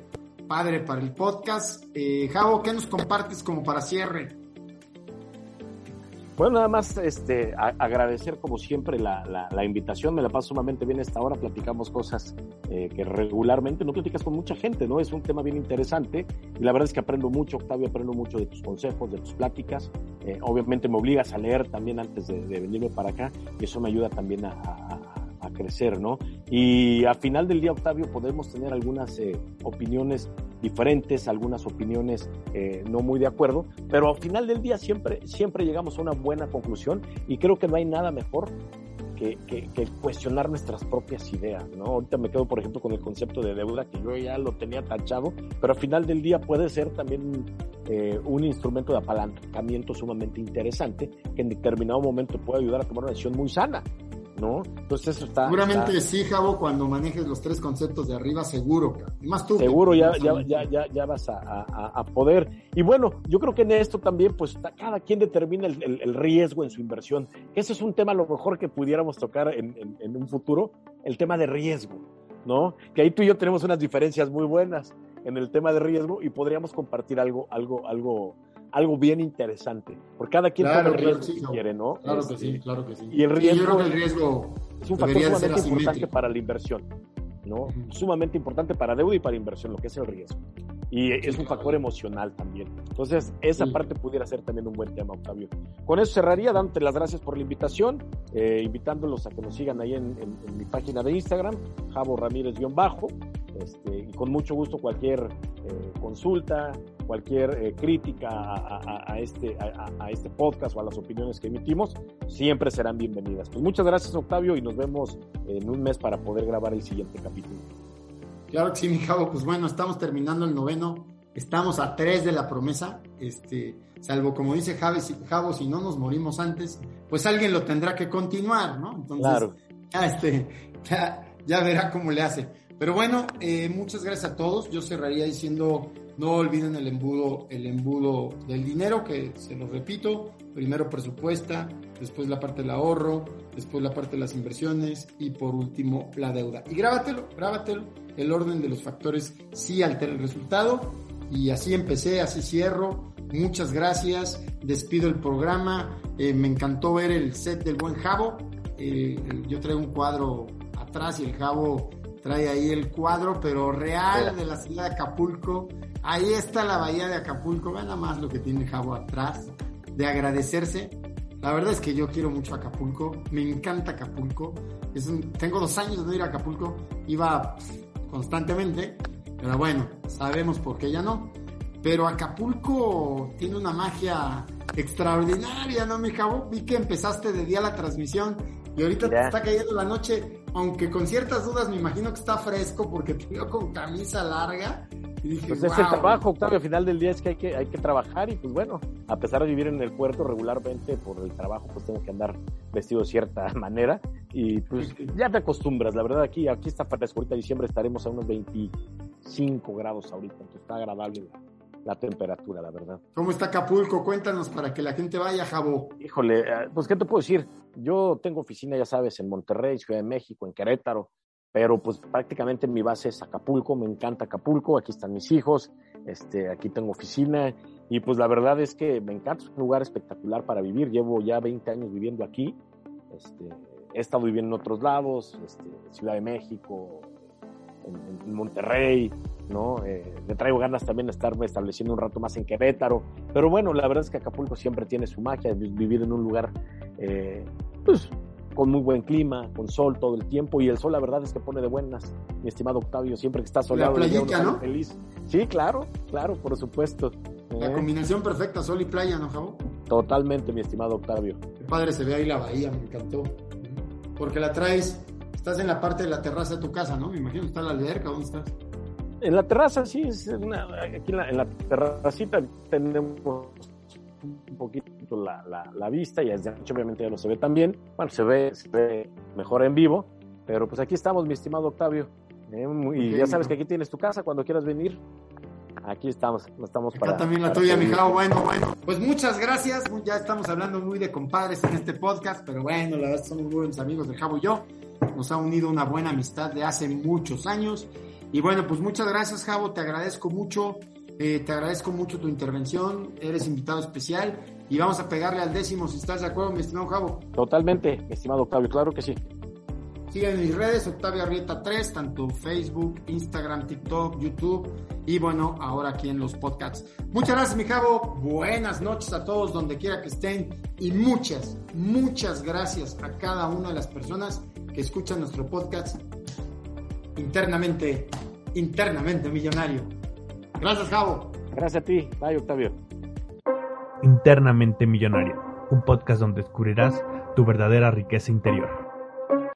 padre para el podcast. Eh, Javo, ¿qué nos compartes como para cierre? Bueno, nada más este, agradecer como siempre la, la, invitación, me la paso sumamente bien esta hora, platicamos cosas eh, que regularmente no platicas con mucha gente, ¿no? Es un tema bien interesante. Y la verdad es que aprendo mucho, Octavio, aprendo mucho de tus consejos, de tus pláticas, eh, obviamente me obligas a leer también antes de, venirme para acá. Y eso me ayuda también a, a crecer, ¿no? Y al final del día, Octavio, podemos tener algunas eh, opiniones diferentes, algunas opiniones eh, no muy de acuerdo, pero al final del día siempre, siempre llegamos a una buena conclusión y creo que no hay nada mejor que, cuestionar nuestras propias ideas, ¿no? Ahorita me quedo, por ejemplo, con el concepto de deuda, que yo ya lo tenía tachado, pero al final del día puede ser también eh, un instrumento de apalancamiento sumamente interesante que en determinado momento puede ayudar a tomar una decisión muy sana, ¿no? Entonces eso está... Seguramente sí, Javo, cuando manejes los tres conceptos de arriba, seguro, más tú. Seguro ya, ya, ya, ya, ya, vas a, a, poder. Y bueno, yo creo que en esto también, pues cada quien determina el, el, riesgo en su inversión. Ese es un tema a lo mejor que pudiéramos tocar en, en, en un futuro, el tema de riesgo, ¿no? Que ahí tú y yo tenemos unas diferencias muy buenas en el tema de riesgo y podríamos compartir algo, algo, algo, algo bien interesante. Porque cada quien claro, toma el riesgo sí, que quiere, ¿no? Claro que sí, este, claro que sí. Y el riesgo, yo creo que el riesgo es un factor sumamente importante para la inversión, ¿no? Uh -huh. Sumamente importante para deuda y para inversión, lo que es el riesgo. Y sí, es un factor claro. emocional también. Entonces, esa sí. parte pudiera ser también un buen tema, Octavio. Con eso cerraría, dándote las gracias por la invitación, eh, invitándolos a que nos sigan ahí en, en, en mi página de Instagram, Javo Ramírez-Bajo, este, y con mucho gusto cualquier eh, consulta, cualquier eh, crítica a, a, a este, a, a, este podcast o a las opiniones que emitimos, siempre serán bienvenidas. Pues muchas gracias Octavio y nos vemos en un mes para poder grabar el siguiente capítulo. Claro que sí, mi Javo, pues bueno, estamos terminando el noveno, estamos a tres de la promesa, este, salvo como dice Javo, si, Javo, si no nos morimos antes, pues alguien lo tendrá que continuar, ¿no? Entonces, claro. ya, este, ya, ya verá cómo le hace. Pero bueno, eh, muchas gracias a todos. Yo cerraría diciendo, no olviden el embudo, el embudo del dinero, que se lo repito, primero presupuesta, después la parte del ahorro, después la parte de las inversiones y por último la deuda. Y grábatelo, grábatelo, el orden de los factores sí altera el resultado. Y así empecé, así cierro. Muchas gracias, despido el programa. Eh, me encantó ver el set del buen Javo. Eh, yo traigo un cuadro atrás y el Javo trae ahí el cuadro, pero real de la ciudad de Acapulco. Ahí está la bahía de Acapulco. Vean nada más lo que tiene Javo atrás. De agradecerse. La verdad es que yo quiero mucho Acapulco, me encanta Acapulco. tengo dos años de no ir a Acapulco, iba constantemente, pero bueno, sabemos por qué ya no. Pero Acapulco tiene una magia extraordinaria, ¿no, mi cabo? Vi que empezaste de día la transmisión y ahorita te está cayendo la noche, aunque con ciertas dudas me imagino que está fresco porque [laughs] te veo con camisa larga. Y dije, pues es el trabajo, Octavio, al final del día es que hay, que hay que trabajar y pues bueno, a pesar de vivir en el puerto regularmente por el trabajo, pues tengo que andar vestido de cierta [laughs] manera y pues ya te acostumbras, la verdad aquí, aquí está fresco, ahorita diciembre estaremos a unos 25 grados ahorita, entonces está agradable la temperatura, la verdad. ¿Cómo está Acapulco? Cuéntanos para que la gente vaya, Jabo. Híjole, eh, pues ¿qué te puedo decir? Yo tengo oficina, ya sabes, en Monterrey, Ciudad de México, en Querétaro, pero pues prácticamente mi base es Acapulco, me encanta Acapulco, aquí están mis hijos, este, aquí tengo oficina y pues la verdad es que me encanta, es un lugar espectacular para vivir, llevo ya 20 años viviendo aquí, este, he estado viviendo en otros lados, este, Ciudad de México, en, Monterrey, ¿no? Eh, le traigo ganas también de estarme estableciendo un rato más en Querétaro, pero bueno, la verdad es que Acapulco siempre tiene su magia, vivir en un lugar, eh, pues, con muy buen clima, con sol todo el tiempo, y el sol la verdad es que pone de buenas, mi estimado Octavio, siempre que está soleado, la playita, ¿no? feliz. Sí, claro, claro, por supuesto. La ¿Eh? combinación perfecta, sol y playa, ¿no, Javo? Totalmente, mi estimado Octavio. Qué padre se ve ahí la bahía, me encantó. Porque la traes Estás en la parte de la terraza de tu casa, ¿no? Me imagino está la alberca, ¿dónde estás? En la terraza, sí, es una, aquí en la, en la, terracita tenemos un poquito la, la, vista y desde noche obviamente ya no se ve tan bien. Bueno, se ve, se ve mejor en vivo, pero pues aquí estamos, mi estimado Octavio. ¿eh? y ya sabes que aquí tienes tu casa cuando quieras venir. Aquí estamos, estamos Acá también la tuya, mi Bueno, bueno. Pues muchas gracias. Ya estamos hablando muy de compadres en este podcast, pero bueno, la verdad somos muy buenos amigos de Javo y yo nos ha unido una buena amistad de hace muchos años. Y bueno, pues muchas gracias, Javo, te agradezco mucho, eh, te agradezco mucho tu intervención, eres invitado especial y vamos a pegarle al décimo si estás de acuerdo, mi estimado Javo. Totalmente, mi estimado Octavio, claro que sí. Sigan mis redes, Octavio Arrieta 3, tanto Facebook, Instagram, TikTok, YouTube y bueno, ahora aquí en los podcasts. Muchas gracias, mi Javo. Buenas noches a todos donde quiera que estén y muchas, muchas gracias a cada una de las personas que escuchan nuestro podcast internamente, internamente millonario. Gracias, Javo. Gracias a ti. Bye, Octavio. Internamente millonario, un podcast donde descubrirás tu verdadera riqueza interior.